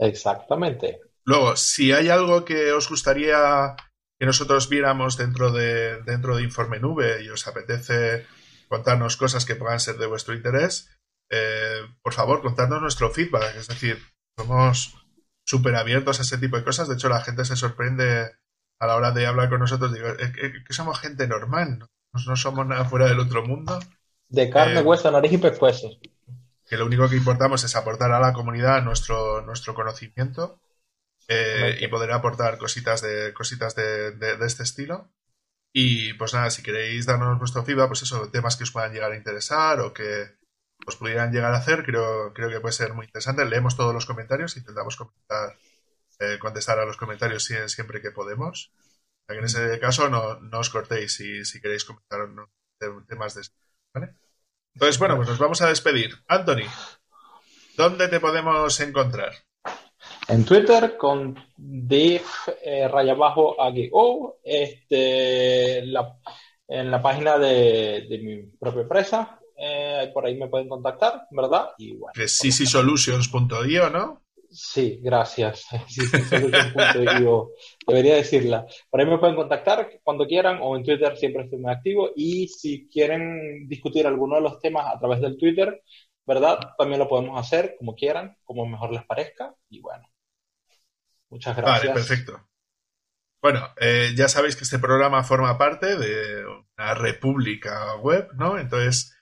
Exactamente. Luego, si hay algo que os gustaría que nosotros viéramos dentro de, dentro de Informe Nube y os apetece contarnos cosas que puedan ser de vuestro interés, eh, por favor, contadnos nuestro feedback. Es decir, somos súper abiertos a ese tipo de cosas. De hecho, la gente se sorprende a la hora de hablar con nosotros, digo, que, somos gente normal, ¿no? no somos nada fuera del otro mundo. De carne, eh, hueso, nariz y pescuezos. Que lo único que importamos es aportar a la comunidad nuestro, nuestro conocimiento eh, y poder aportar cositas de cositas de, este estilo. Y pues nada, si queréis darnos vuestro feedback, pues eso, temas que os puedan llegar a interesar o que os pudieran llegar a hacer, creo, creo que puede ser muy interesante. Leemos todos los comentarios, intentamos comentar eh, contestar a los comentarios siempre que podemos. en ese caso no, os cortéis si, si queréis comentar temas de ¿vale? Entonces, bueno, pues nos vamos a despedir. Anthony, ¿dónde te podemos encontrar? En Twitter con Dave eh, raya bajo o este, en la página de, mi propia empresa. Eh, por ahí me pueden contactar, ¿verdad? Y bueno. Es ¿no? Sí, gracias. Debería decirla. Por ahí me pueden contactar cuando quieran o en Twitter siempre estoy muy activo. Y si quieren discutir alguno de los temas a través del Twitter, ¿verdad? También lo podemos hacer como quieran, como mejor les parezca. Y bueno, muchas gracias. Vale, perfecto. Bueno, eh, ya sabéis que este programa forma parte de una república web, ¿no? Entonces,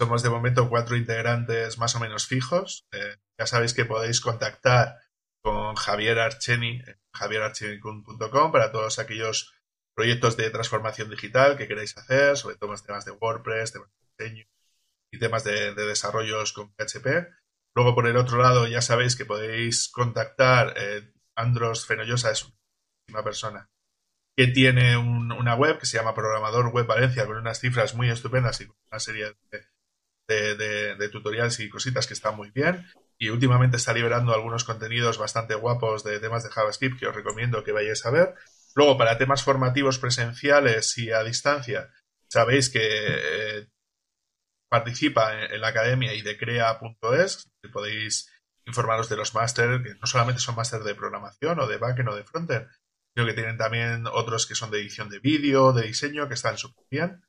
somos de momento cuatro integrantes más o menos fijos. Eh, ya sabéis que podéis contactar con Javier Archeni en javierarcheni.com para todos aquellos proyectos de transformación digital que queráis hacer, sobre todo temas de WordPress, temas de diseño y temas de, desarrollos con PHP. Luego, por el otro lado, ya sabéis que podéis contactar. Eh, Andros Fenollosa es una persona que tiene una web que se llama Programador Web Valencia con unas cifras muy estupendas y con una serie de, tutoriales y cositas que están muy bien y últimamente está liberando algunos contenidos bastante guapos de temas de JavaScript que os recomiendo que vayáis a ver. Luego, para temas formativos presenciales y a distancia, sabéis que eh, participa en, la academia y de crea.es, podéis informaros de los máster, que no solamente son máster de programación o de backend o de frontend, sino que tienen también otros que son de edición de vídeo, de diseño, que están súper bien.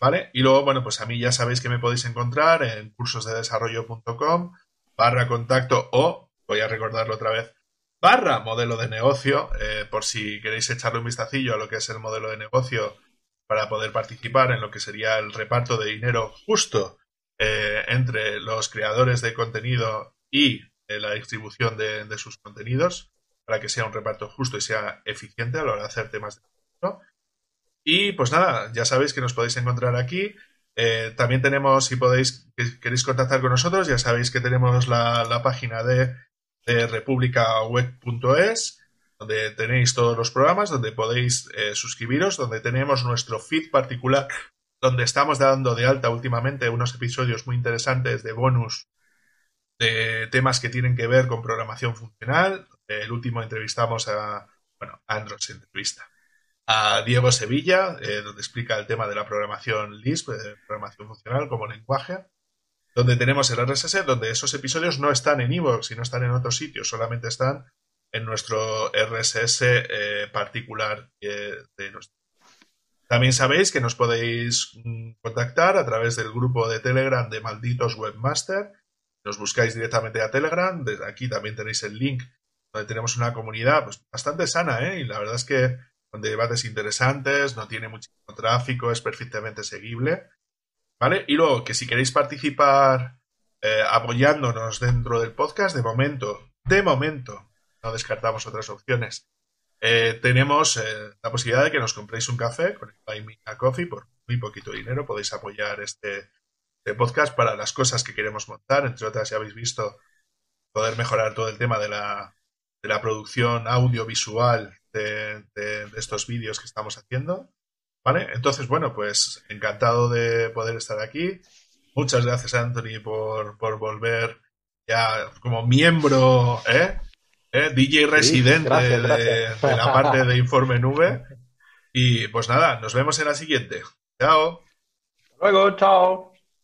¿Vale? Y luego, bueno, pues a mí ya sabéis que me podéis encontrar en cursosdedesarrollo.com barra contacto o, voy a recordarlo otra vez, barra modelo de negocio, eh, por si queréis echarle un vistacillo a lo que es el modelo de negocio para poder participar en lo que sería el reparto de dinero justo eh, entre los creadores de contenido y eh, la distribución de, sus contenidos, para que sea un reparto justo y sea eficiente a la hora de hacer temas de Y pues nada, ya sabéis que nos podéis encontrar aquí. Eh, también tenemos, si podéis, queréis contactar con nosotros, ya sabéis que tenemos la, página de, de republicaweb.es, donde tenéis todos los programas, donde podéis eh, suscribiros, donde tenemos nuestro feed particular, donde estamos dando de alta últimamente unos episodios muy interesantes de bonus de temas que tienen que ver con programación funcional. El último entrevistamos a, bueno, Andros entrevista a Diego Sevilla, eh, donde explica el tema de la programación Lisp, de programación funcional como lenguaje, donde tenemos el RSS, donde esos episodios no están en Evox y no están en otros sitios, solamente están en nuestro RSS eh, particular eh, de nuestro. También sabéis que nos podéis mm, contactar a través del grupo de Telegram de Malditos Webmaster. Nos buscáis directamente a Telegram. Desde aquí también tenéis el link donde tenemos una comunidad pues, bastante sana, ¿eh? Y la verdad es que con debates interesantes, no tiene muchísimo tráfico, es perfectamente seguible. ¿Vale? Y luego, que si queréis participar eh, apoyándonos dentro del podcast, de momento, de momento, no descartamos otras opciones. Eh, tenemos eh, la posibilidad de que nos compréis un café con el Buy Me a Coffee por muy poquito dinero. Podéis apoyar este, este, podcast para las cosas que queremos montar. Entre otras, ya habéis visto poder mejorar todo el tema de la, de la producción audiovisual de, estos vídeos que estamos haciendo. ¿Vale? Entonces, bueno, pues encantado de poder estar aquí. Muchas gracias, Anthony, por, volver ya como miembro, ¿eh? ¿Eh? DJ residente De, de, la parte de Informe Nube. Y pues nada, nos vemos en la siguiente. Chao. Hasta luego, chao.